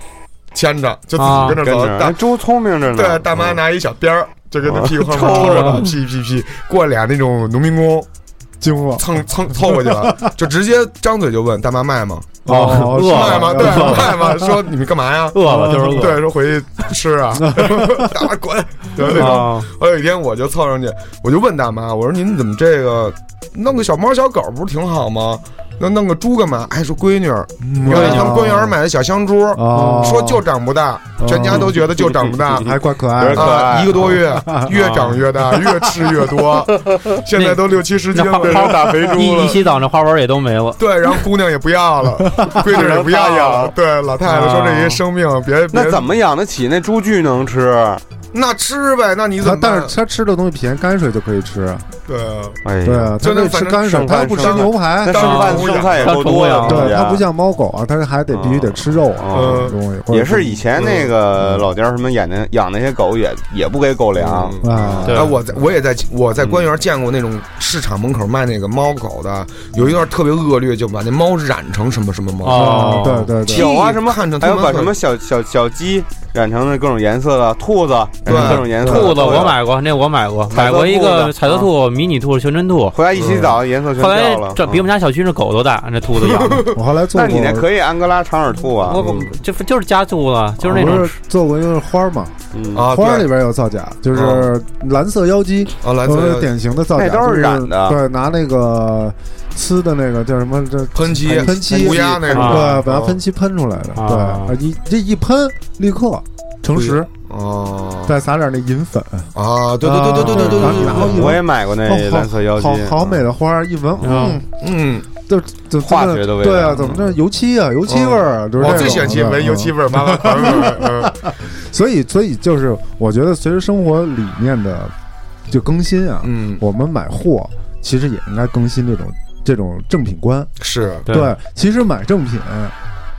Speaker 1: 牵着，就自己跟着走。大
Speaker 2: 猪聪明着呢。
Speaker 1: 对，大妈拿一小鞭儿。就跟他屁股后面抽着，屁屁屁，过俩那种农民工，
Speaker 4: 惊了，
Speaker 1: 蹭蹭凑过去了，就直接张嘴就问大妈卖吗？
Speaker 4: 哦，
Speaker 1: 卖吗？对，卖吗？说你们干嘛呀？
Speaker 3: 饿了就是饿。
Speaker 1: 对，说回去吃啊，大妈滚！对那种。我有一天我就凑上去，我就问大妈，我说您怎么这个弄个小猫小狗不是挺好吗？那弄个猪干嘛？还说闺女，原来他们公园买的小香猪，说就长不大，全家都觉得就长不大，
Speaker 4: 还怪可爱
Speaker 1: 啊！一个多月，越长越大，越吃越多，现在都六七十斤，变成大肥猪了。
Speaker 3: 一洗澡那花纹也都没了。
Speaker 1: 对，然后姑娘也不要了，闺女也不要了。对，老太太说这些生命别
Speaker 2: 那怎么养得起？那猪巨能吃。
Speaker 1: 那吃呗，那你怎么？
Speaker 4: 但是他吃的东西便宜，泔水就可以吃。
Speaker 1: 对啊，
Speaker 4: 对啊，就那吃泔水，他不吃牛排，
Speaker 2: 剩饭剩菜也够多呀。
Speaker 4: 对，他不像猫狗啊，他还得必须得吃肉啊，东西。
Speaker 2: 也是以前那个老家什么养那养那些狗也也不给狗粮
Speaker 4: 啊。
Speaker 1: 哎，我在我也在我在官园见过那种市场门口卖那个猫狗的，有一段特别恶劣，就把那猫染成什么什么猫。
Speaker 4: 啊，对对对，
Speaker 2: 有啊，什么还有把什么小小小鸡染成那各种颜色的兔子。
Speaker 1: 对，
Speaker 2: 各种颜色。
Speaker 3: 兔子我买过，那我买过，买过一个彩色兔、迷你兔、全真兔。
Speaker 2: 回来一洗澡，颜色全掉了。
Speaker 3: 这比我们家小区那狗都大，那兔子养。
Speaker 4: 我后来做，
Speaker 2: 那你那可以安哥拉长耳兔啊。
Speaker 3: 我就就是家兔子，就是那种
Speaker 4: 做过一个花嘛，
Speaker 1: 啊，
Speaker 4: 花里边有造假，就是蓝色妖姬，
Speaker 1: 啊，蓝色
Speaker 4: 典型的造假，
Speaker 2: 都是染的。
Speaker 4: 对，拿那个呲的那个叫什么？这
Speaker 1: 喷漆、
Speaker 4: 喷漆、
Speaker 1: 涂鸦那种，
Speaker 4: 对，把它喷漆喷出来的。对，你这一喷，立刻诚实。
Speaker 1: 哦，
Speaker 4: 再撒点那银粉
Speaker 1: 啊！对对对对对对对对，
Speaker 2: 我也买过那蓝色妖，
Speaker 4: 好好美的花，一闻，嗯
Speaker 1: 嗯，
Speaker 4: 就就
Speaker 2: 化学的味
Speaker 4: 道，对啊，怎么着？油漆啊，油漆味儿，就是
Speaker 1: 我最喜欢闻油漆味儿，妈。
Speaker 4: 所以，所以就是，我觉得随着生活理念的就更新啊，
Speaker 1: 嗯，
Speaker 4: 我们买货其实也应该更新这种这种正品观。
Speaker 1: 是
Speaker 4: 对，其实买正品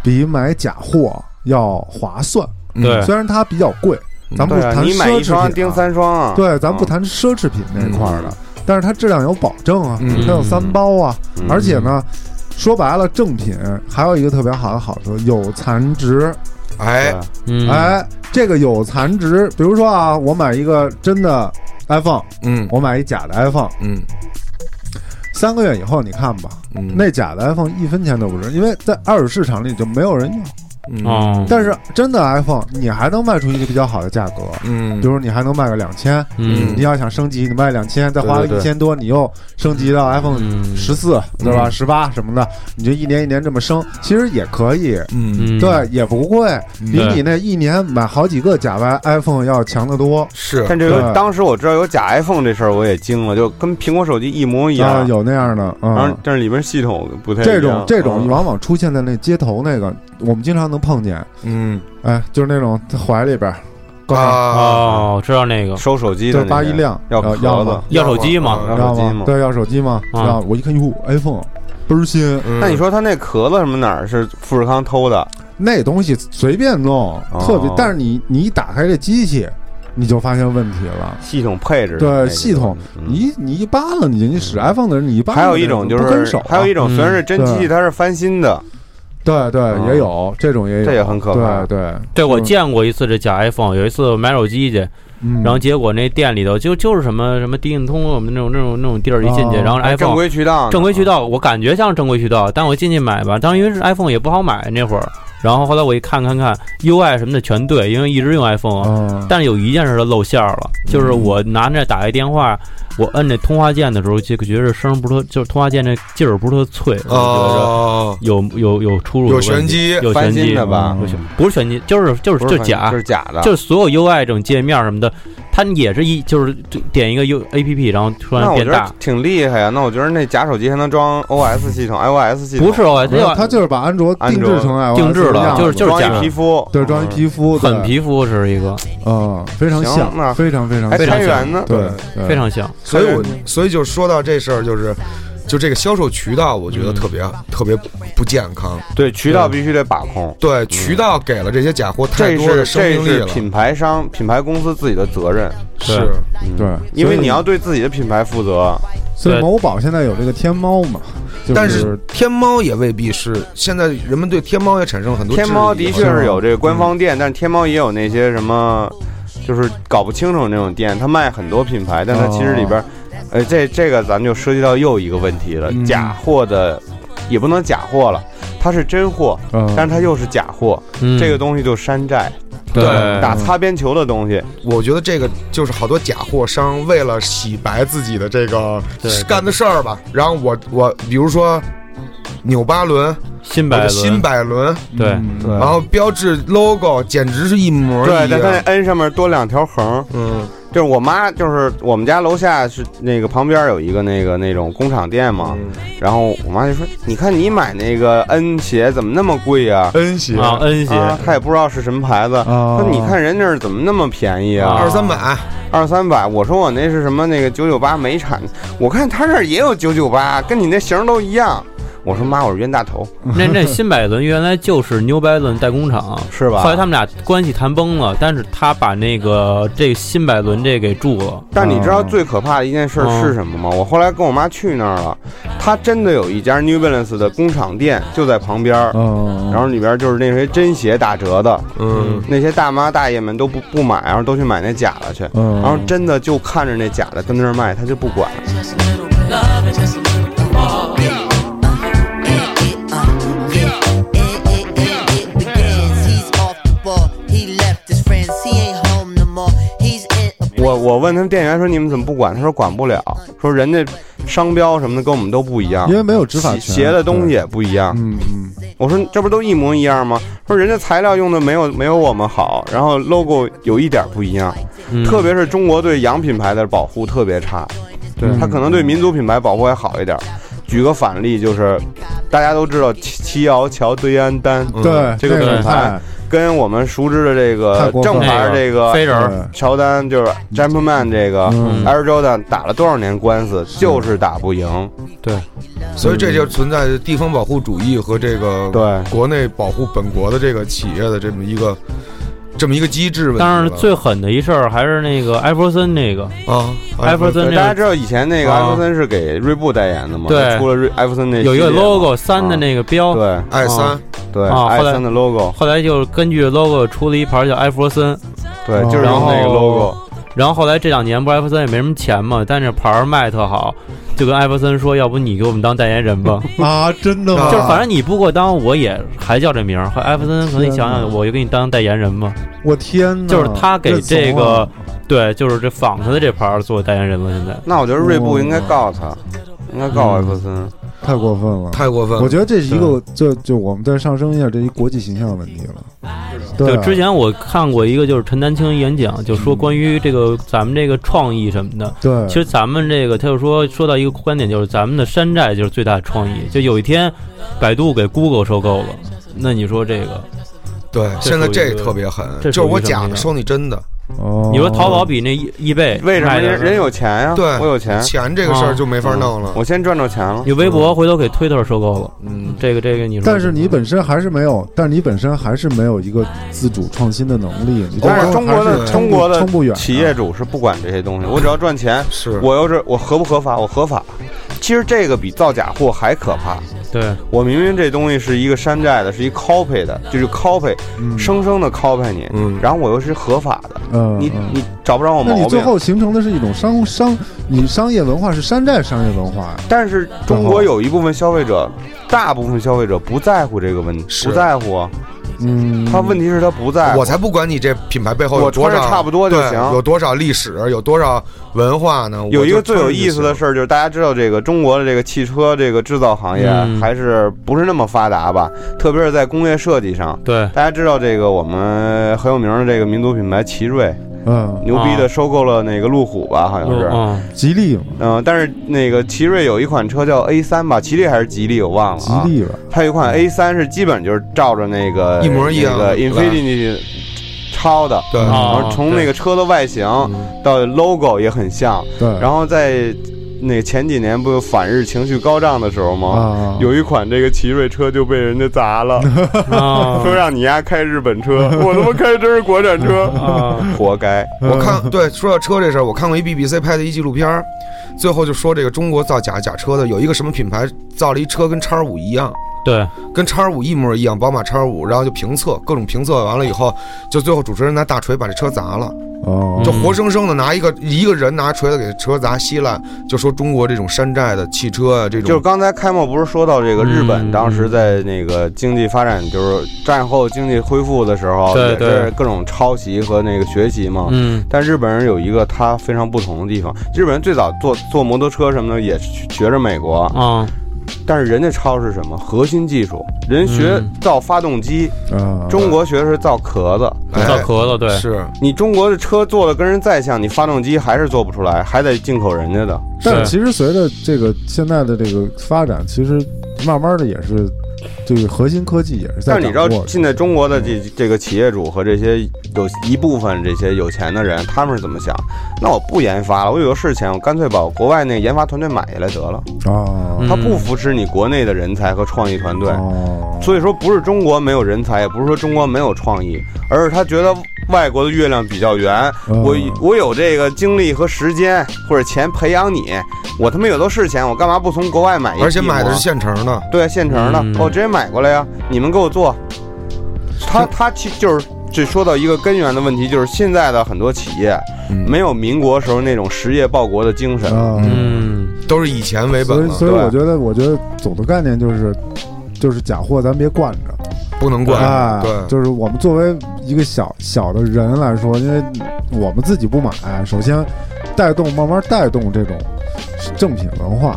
Speaker 4: 比买假货。要划算。
Speaker 3: 对，
Speaker 4: 虽然它比较贵，咱不谈
Speaker 2: 你买一双
Speaker 4: 订
Speaker 2: 三双啊。
Speaker 4: 对，咱不谈奢侈品那块儿的，但是它质量有保证啊，它有三包啊，而且呢，说白了，正品还有一个特别好的好处，有残值。
Speaker 1: 哎，
Speaker 4: 哎，这个有残值，比如说啊，我买一个真的 iPhone，
Speaker 1: 嗯，
Speaker 4: 我买一假的 iPhone，
Speaker 1: 嗯。
Speaker 4: 三个月以后，你看吧，那假的 iPhone 一分钱都不值，因为在二手市场里就没有人要。
Speaker 3: 哦，
Speaker 4: 但是真的 iPhone 你还能卖出一个比较好的价格，
Speaker 1: 嗯，
Speaker 4: 比如你还能卖个两千，嗯，你要想升级，你卖两千，再花了一千多，你又升级到 iPhone 十四，对吧？十八什么的，你就一年一年这么升，其实也可以，
Speaker 1: 嗯，
Speaker 4: 对，也不贵，比你那一年买好几个假 iPhone 要强得多。
Speaker 1: 是，
Speaker 2: 但这个当时我知道有假 iPhone 这事儿，我也惊了，就跟苹果手机一模一样，
Speaker 4: 有那样的，嗯，
Speaker 2: 但是里面系统不太
Speaker 4: 这种这种往往出现在那街头那个，我们经常能碰见。
Speaker 1: 嗯，
Speaker 4: 哎，就是那种在怀里边，
Speaker 3: 哦，知道那个
Speaker 2: 收手机的，
Speaker 4: 八一亮
Speaker 2: 要
Speaker 4: 要
Speaker 2: 的？
Speaker 3: 要手机吗？
Speaker 2: 要手机吗？
Speaker 4: 对，要手机吗？要我一看哟，iPhone 倍儿新。
Speaker 2: 那你说他那壳子什么哪儿是富士康偷的？
Speaker 4: 那东西随便弄，特别，但是你你一打开这机器，你就发现问题了。
Speaker 2: 系统配置
Speaker 4: 对系统，你你一扒了，你你使 iPhone 的人，你一扒
Speaker 2: 还有一种就是还有一种虽然是真机器，它是翻新的。
Speaker 4: 对对，也有这种也有，
Speaker 2: 这也很可怕。
Speaker 4: 对对，
Speaker 3: 对我见过一次这假 iPhone。有一次我买手机去，然后结果那店里头就就是什么什么迪信通我们那种那种那种地儿一进去，然后 iPhone
Speaker 2: 正规渠道，
Speaker 3: 正规渠道，我感觉像正规渠道，但我进去买吧，当时因为是 iPhone 也不好买那会儿，然后后来我一看看看 UI 什么的全对，因为一直用 iPhone，但是有一件事它露馅了，就是我拿着打一电话。我摁这通话键的时候，就觉得声不是特，就是通话键那劲儿不是特脆，我觉着有有有出入，
Speaker 1: 有玄机，
Speaker 3: 有玄机
Speaker 2: 的吧？
Speaker 3: 不是玄机，就是就是就是假，
Speaker 2: 是假的，
Speaker 3: 就是所有 UI 这种界面什么的，它也是一就是点一个 U A P P，然后突然变大，
Speaker 2: 挺厉害呀。那我觉得那假手机还能装 O S 系统，I O S 系统。
Speaker 3: 不是 O S，
Speaker 4: 它就是把安卓定制成 I O S
Speaker 3: 定制了，就是就是
Speaker 2: 假皮肤，
Speaker 4: 对，装一皮肤，
Speaker 3: 很皮肤是一个，
Speaker 4: 嗯，非常像，非常非常
Speaker 3: 非常
Speaker 2: 像。呢，
Speaker 4: 对，
Speaker 3: 非常像，
Speaker 1: 所以我所。所以就说到这事儿，就是，就这个销售渠道，我觉得特别特别不健康。
Speaker 2: 对，渠道必须得把控。
Speaker 1: 对，渠道给了这些假货太多的生命力
Speaker 2: 了。品牌商、品牌公司自己的责任
Speaker 1: 是，
Speaker 4: 对，
Speaker 2: 因为你要对自己的品牌负责。
Speaker 4: 所以某宝现在有这个天猫嘛？
Speaker 1: 但是天猫也未必是。现在人们对天猫也产生了很多。
Speaker 2: 天猫的确是有这个官方店，但是天猫也有那些什么，就是搞不清楚那种店，它卖很多品牌，但它其实里边。呃，这这个咱们就涉及到又一个问题了，假货的也不能假货了，它是真货，但是它又是假货，这个东西就山寨，
Speaker 3: 对，
Speaker 2: 打擦边球的东西，
Speaker 1: 我觉得这个就是好多假货商为了洗白自己的这个干的事儿吧，然后我我比如说纽巴伦。
Speaker 3: 新百伦，
Speaker 1: 新百伦，
Speaker 3: 对，
Speaker 1: 然后标志 logo 简直是一模一样。
Speaker 2: 对，它那 N 上面多两条横。
Speaker 1: 嗯，
Speaker 2: 就是我妈，就是我们家楼下是那个旁边有一个那个那种工厂店嘛。然后我妈就说：“你看你买那个 N 鞋怎么那么贵呀
Speaker 1: ？”N 鞋
Speaker 3: 啊，N 鞋，
Speaker 2: 她也不知道是什么牌子。说你看人家怎么那么便宜啊？
Speaker 1: 二三百，
Speaker 2: 二三百。我说我那是什么那个九九八美产？我看他这儿也有九九八，跟你那型都一样。我说妈，我是冤大头。
Speaker 3: 那那新百伦原来就是牛百伦代工厂，
Speaker 2: 是吧？
Speaker 3: 后来他们俩关系谈崩了，但是他把那个这新百伦这给住了。
Speaker 2: 但你知道最可怕的一件事是什么吗？我后来跟我妈去那儿了，他真的有一家 New Balance 的工厂店就在旁边，然后里边就是那些真鞋打折的，
Speaker 1: 嗯，
Speaker 2: 那些大妈大爷们都不不买，然后都去买那假的去，然后真的就看着那假的跟那儿卖，他就不管。我我问他们店员说你们怎么不管？他说管不了，说人家商标什么的跟我们都不一样，
Speaker 4: 因为没有执法权，
Speaker 2: 鞋的东西也不一样。
Speaker 4: 嗯嗯，
Speaker 2: 我说这不都一模一样吗？说人家材料用的没有没有我们好，然后 logo 有一点不一样，特别是中国对洋品牌的保护特别差，
Speaker 4: 对
Speaker 2: 他可能对民族品牌保护还好一点。举个反例就是，大家都知道七七瑶乔对安丹，
Speaker 4: 对
Speaker 2: 这个品牌。跟我们熟知的这个正牌这个
Speaker 3: 飞人
Speaker 2: 乔丹就是 Jumpman 这个 Air Jordan 打了多少年官司，就是打不赢。
Speaker 3: 对，
Speaker 1: 所以这就存在地方保护主义和这个
Speaker 2: 对。
Speaker 1: 国内保护本国的这个企业的这么一个这么一个机制。
Speaker 3: 但是最狠的一事儿还是那个艾弗森那个
Speaker 1: 啊，
Speaker 3: 艾弗森，
Speaker 2: 大家知道以前那个艾弗森是给锐步代言的吗？
Speaker 3: 对，
Speaker 2: 出了瑞艾弗森那
Speaker 3: 有一个 logo 三的那个标，
Speaker 2: 对
Speaker 1: ，i 三，
Speaker 2: 对，i 三的 logo，
Speaker 3: 后来就根据 logo 出了一盘叫艾弗森，
Speaker 2: 对，就是那个 logo。
Speaker 3: 然后后来这两年不艾弗森也没什么钱嘛，但这牌儿卖特好，就跟艾弗森说，要不你给我们当代言人吧？
Speaker 4: 啊，真的吗？
Speaker 3: 就是反正你不给我当，我也还叫这名儿。和艾弗森，可能你想想，我就给你当代言人吧。
Speaker 4: 我天哪！
Speaker 3: 就是他给这个，对，就是这仿他的这牌儿做代言人了。现在，
Speaker 2: 那我觉得锐步应该告他，应该告艾弗森。
Speaker 4: 太过分了，
Speaker 1: 太过分！了。
Speaker 4: 我觉得这是一个，就就我们再上升一下，这一国际形象问题了。对，
Speaker 3: 之前我看过一个，就是陈丹青演讲，就说关于这个咱们这个创意什么的。
Speaker 4: 对，
Speaker 3: 其实咱们这个，他就说说到一个观点，就是咱们的山寨就是最大的创意。就有一天，百度给 Google 收购了，那你说这个？
Speaker 1: 对，现在这特别狠，就是我假的收你真的。
Speaker 4: 哦，
Speaker 3: 你说淘宝比那易易贝
Speaker 2: 为什么人人有钱呀？
Speaker 1: 对，
Speaker 2: 我有钱，
Speaker 1: 钱这个事儿就没法弄了。
Speaker 2: 我先赚着钱了。
Speaker 3: 你微博回头给推特收购了，嗯，这个这个你说，
Speaker 4: 但是你本身还是没有，但是你本身还是没有一个自主创新的能力。
Speaker 2: 但是中国的中国的
Speaker 4: 冲不远，
Speaker 2: 企业主是不管这些东西，我只要赚钱。
Speaker 1: 是
Speaker 2: 我又是我合不合法？我合法。其实这个比造假货还可怕。
Speaker 3: 对
Speaker 2: 我明明这东西是一个山寨的，是一 copy 的，就是 copy，生生的 copy 你，然后我又是合法的，你你找不着我毛病。
Speaker 4: 那你最后形成的是一种商商，你商业文化是山寨商业文化。
Speaker 2: 但是中国有一部分消费者，大部分消费者不在乎这个问题，不在乎。
Speaker 4: 嗯，
Speaker 2: 他问题是他不在，
Speaker 1: 我才不管你这品牌背后有多少
Speaker 2: 差不多就行，
Speaker 1: 有多少历史，有多少文化呢？
Speaker 2: 有一个最有意思的事儿，就是大家知道这个中国的这个汽车这个制造行业还是不是那么发达吧？特别是在工业设计上。
Speaker 3: 对，
Speaker 2: 大家知道这个我们很有名的这个民族品牌奇瑞。
Speaker 4: 嗯，
Speaker 2: 牛逼的收购了那个路虎吧，好像是，
Speaker 4: 吉利。
Speaker 2: 嗯，但是那个奇瑞有一款车叫 A 三吧，吉利还是吉利，我忘了。吉
Speaker 4: 利吧。
Speaker 2: 它有一款 A 三是基本就是照着那个
Speaker 1: 一模一样
Speaker 2: 的 Infinity 抄的，
Speaker 1: 对。
Speaker 2: 然后从那个车的外形到 logo 也很像，
Speaker 4: 对。
Speaker 2: 然后在。那前几年不反日情绪高涨的时候吗？有一款这个奇瑞车就被人家砸了，说让你丫开日本车，我他妈开的真是国产车，活该！
Speaker 1: 我看对说到车这事儿，我看过一 BBC 拍的一纪录片，最后就说这个中国造假假车的有一个什么品牌造了一车跟叉五一样。
Speaker 3: 对，
Speaker 1: 跟叉五一模一样，宝马叉五，然后就评测，各种评测完了以后，就最后主持人拿大锤把这车砸了，
Speaker 4: 哦，
Speaker 1: 就活生生的拿一个一个人拿锤子给车砸稀烂，就说中国这种山寨的汽车啊，这种。
Speaker 2: 就是刚才开幕不是说到这个日本当时在那个经济发展，就是战后经济恢复的时候，
Speaker 3: 对对，
Speaker 2: 各种抄袭和那个学习嘛，
Speaker 3: 嗯，
Speaker 2: 但日本人有一个他非常不同的地方，日本人最早做做摩托车什么的也学着美国
Speaker 3: 啊。
Speaker 2: 但是人家抄是什么核心技术？人学造发动机，中国学的是造壳子，
Speaker 3: 造壳子。对，
Speaker 1: 是
Speaker 2: 你中国的车做的跟人再像，你发动机还是做不出来，还得进口人家的。
Speaker 4: 但是其实随着这个现在的这个发展，其实慢慢的也是。这个核心科技也是在。
Speaker 2: 但你知道，现在中国的这这个企业主和这些有一部分这些有钱的人，他们是怎么想？那我不研发了，我有的是钱，我干脆把国外那个研发团队买下来得了。
Speaker 4: 哦，
Speaker 2: 他不扶持你国内的人才和创意团队。所以说，不是中国没有人才，也不是说中国没有创意，而是他觉得外国的月亮比较圆。我我有这个精力和时间或者钱培养你，我他妈有的是钱，我干嘛不从国外买？
Speaker 1: 而且买的是现成的，
Speaker 2: 对，现成的，我直接买过来呀。你们给我做。他他其就是这说到一个根源的问题，就是现在的很多企业没有民国时候那种实业报国的精神，
Speaker 3: 嗯，
Speaker 1: 都是以钱为本。
Speaker 4: 所以，所以我觉得，我觉得总的概念就是。就是假货，咱别惯着，
Speaker 1: 不能惯。
Speaker 4: 哎，
Speaker 1: 对，
Speaker 4: 就是我们作为一个小小的人来说，因为我们自己不买，首先带动慢慢带动这种正品文化，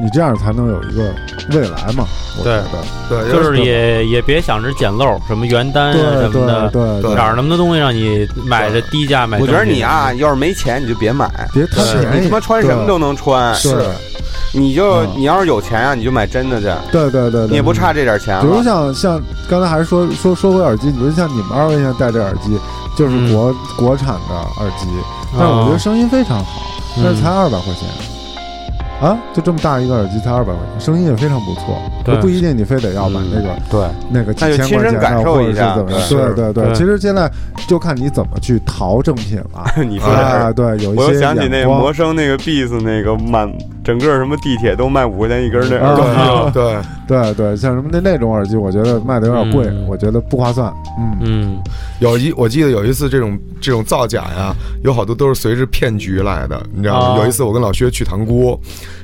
Speaker 4: 你这样才能有一个未来嘛。
Speaker 3: 对
Speaker 1: 对，
Speaker 3: 就是也也别想着捡漏，什么原单什么的，
Speaker 4: 对
Speaker 3: 哪儿那么多东西让你买着低价买。
Speaker 2: 我觉得你啊，要是没钱你就别买，
Speaker 4: 别贪便
Speaker 2: 宜，你他妈穿什么都能穿。
Speaker 4: 是。
Speaker 2: 你就你要是有钱啊，你就买真的去。
Speaker 4: 对对对，
Speaker 2: 你也不差这点钱。
Speaker 4: 比如像像刚才还是说说说回耳机，比如像你们二位现在戴这耳机，就是国国产的耳机，但是我觉得声音非常好，但是才二百块钱。啊，就这么大一个耳机才二百块钱，声音也非常不错，不一定你非得要买那个
Speaker 2: 对
Speaker 4: 那个几千块钱的或者是怎么样，对对对，其实现在就看你怎么去淘正品了。
Speaker 2: 你说的
Speaker 4: 对，有一
Speaker 2: 些我又想起那魔声那个 Beats 那个满整个什么地铁都卖五块钱一根那耳
Speaker 1: 机，对
Speaker 4: 对对，像什么那那种耳机，我觉得卖的有点贵，我觉得不划算。嗯
Speaker 3: 嗯，
Speaker 1: 有一我记得有一次这种这种造假呀，有好多都是随着骗局来的，你知道吗？有一次我跟老薛去塘沽。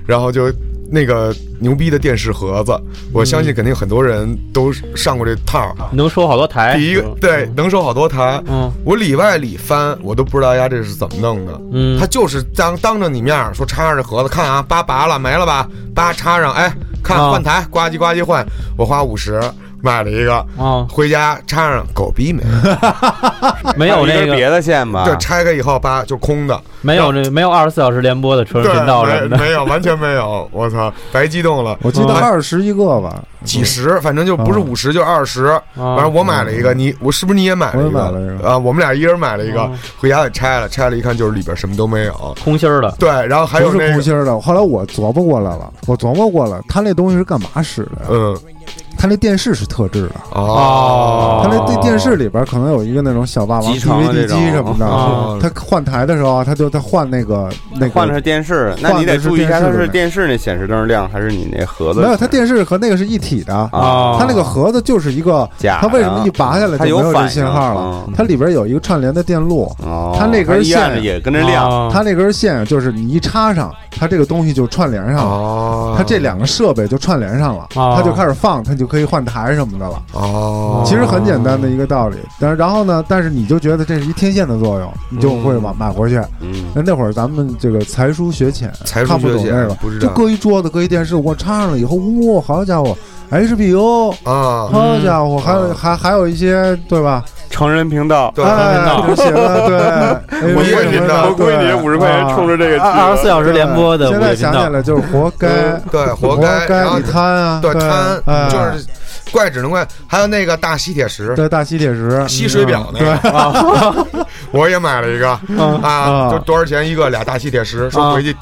Speaker 1: 然后就那个牛逼的电视盒子，我相信肯定很多人都上过这套，
Speaker 3: 能收好多台。
Speaker 1: 第一个对，能收好多台。嗯，我里外里翻，我都不知道家这是怎么弄的。嗯，他就是当当着你面说插上这盒子，看啊，叭拔了没了吧？叭插上，哎，看换台，呱唧呱唧换，我花五十。买了一个啊，回家插上狗逼没，
Speaker 3: 没有那个
Speaker 2: 别的线吧？
Speaker 1: 对，拆开以后叭就空的，
Speaker 3: 没有那没有二十四小时联播的车频道什么的，
Speaker 1: 没有，完全没有。我操，白激动了！
Speaker 4: 我记得二十一个吧，
Speaker 1: 几十，反正就不是五十就二十。反正我买了一个，你我是不是你也买了一个？啊，我们俩一人买了一个，回家给拆了，拆了一看就是里边什么都没有，
Speaker 3: 空心儿的。
Speaker 1: 对，然后还有
Speaker 4: 是空心儿的。后来我琢磨过来了，我琢磨过了，他那东西是干嘛使的？嗯。他那电视是特制的。
Speaker 1: 哦，
Speaker 4: 他那电电视里边可能有一个那种小霸王 DVD 机什么的，他换台的时候他就他换那个那
Speaker 2: 换的是电视，那你得注意一下，它是电视那显示灯亮还是你那盒子？
Speaker 4: 没有，它电视和那个是一体的。啊，它那个盒子就是一个
Speaker 2: 假，
Speaker 4: 它为什么一拔下来就没有这信号了？它里边有一个串联的电路，它那根线
Speaker 2: 也跟着亮，
Speaker 4: 它那根线就是你一插上，它这个东西就串联上了，它这两个设备就串联上了，它就开始放，它就。可以换台什么的了。哦，其实很简单的一个道理，但是然后呢，但是你就觉得这是一天线的作用，你就会买买回去。嗯，那那会儿咱们这个才疏学浅，看不懂那个，就搁一桌子，搁一电视，我插上了以后，哇，好家伙，HBO 啊，好家伙，还有还还有一些对吧？
Speaker 2: 成人频道，
Speaker 1: 对，
Speaker 3: 成人频道
Speaker 4: 对，
Speaker 1: 午夜频道，
Speaker 2: 我估计你五十块钱冲着这个
Speaker 3: 二十四小时联播的，
Speaker 4: 现在想起来就是活该，
Speaker 1: 对，
Speaker 4: 活
Speaker 1: 该，
Speaker 4: 你贪啊，
Speaker 1: 对，贪，就是怪只能怪，还有那个大吸铁石，
Speaker 4: 对，大吸铁石
Speaker 1: 吸水表那个，我也买了一个啊，就多少钱一个？俩大吸铁石，说回去。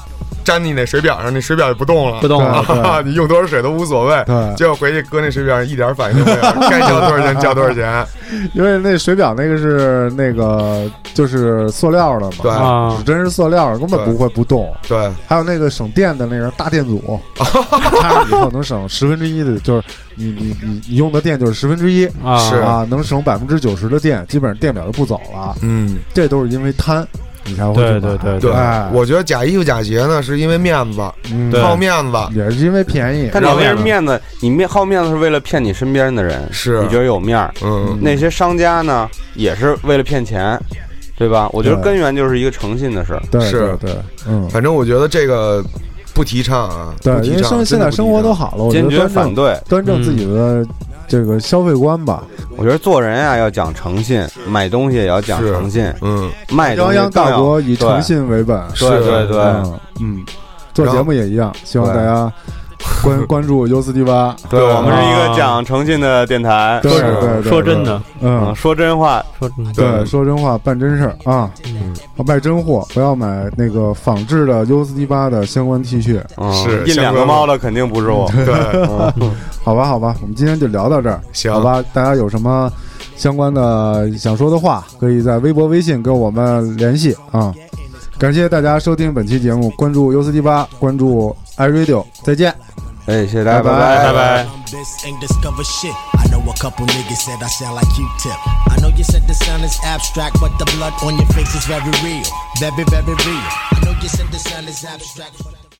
Speaker 1: 粘你那水表上，那水表就不动了，
Speaker 3: 不动
Speaker 4: 了。
Speaker 1: 你用多少水都无所谓。
Speaker 4: 对，
Speaker 1: 结果回去搁那水表上一点反应都没有，该交多少钱交多少钱。
Speaker 4: 因为那水表那个是那个就是塑料的嘛，
Speaker 1: 对，
Speaker 4: 真是塑料，根本不会不动。
Speaker 1: 对，
Speaker 4: 还有那个省电的那个大电阻，以后能省十分之一的，就是你你你你用的电就是十分之一
Speaker 3: 啊，
Speaker 1: 是
Speaker 4: 啊，能省百分之九十的电，基本上电表就不走了。嗯，这都是因为贪。你才会
Speaker 3: 对对对
Speaker 1: 对，我觉得假衣服假鞋呢，是因为面子，好面子，
Speaker 4: 也是因为便宜。
Speaker 2: 他你为面子，你面好面子是为了骗你身边的人，
Speaker 1: 是。
Speaker 2: 你觉得有面儿。嗯，那些商家呢，也是为了骗钱，对吧？我觉得根源就是一个诚信的事儿。
Speaker 1: 是，
Speaker 4: 对，嗯，
Speaker 1: 反正我觉得这个不提倡啊。
Speaker 4: 对，因为生现在生活都好了，我
Speaker 2: 坚决反对，
Speaker 4: 端正自己的。这个消费观吧，
Speaker 2: 我觉得做人啊要讲诚信，买东西也要讲诚信。嗯，卖
Speaker 4: 泱泱大国以诚信为本。
Speaker 2: 对对对，
Speaker 4: 嗯，做节目也一样，希望大家 关关注 U 四 D 八。
Speaker 2: 对我们是一个讲诚信的电台，
Speaker 4: 对对，
Speaker 3: 说真的，
Speaker 4: 嗯，
Speaker 2: 说真话，
Speaker 3: 说
Speaker 4: 对，说真话，办真事儿啊，嗯，卖真货，不要买那个仿制的 U 四 D 八的相关 T 恤。
Speaker 1: 是
Speaker 2: 印两个猫的肯定不是我。
Speaker 1: 对。
Speaker 4: 好吧，好吧，我们今天就聊到这儿。
Speaker 1: 行，
Speaker 4: 好吧，大家有什么相关的想说的话，可以在微博、微信跟我们联系啊。感谢大家收听本期节目，关注 U 四 D 八，关注 iRadio，再见。
Speaker 2: 哎，谢谢大家，拜
Speaker 3: 拜，拜拜。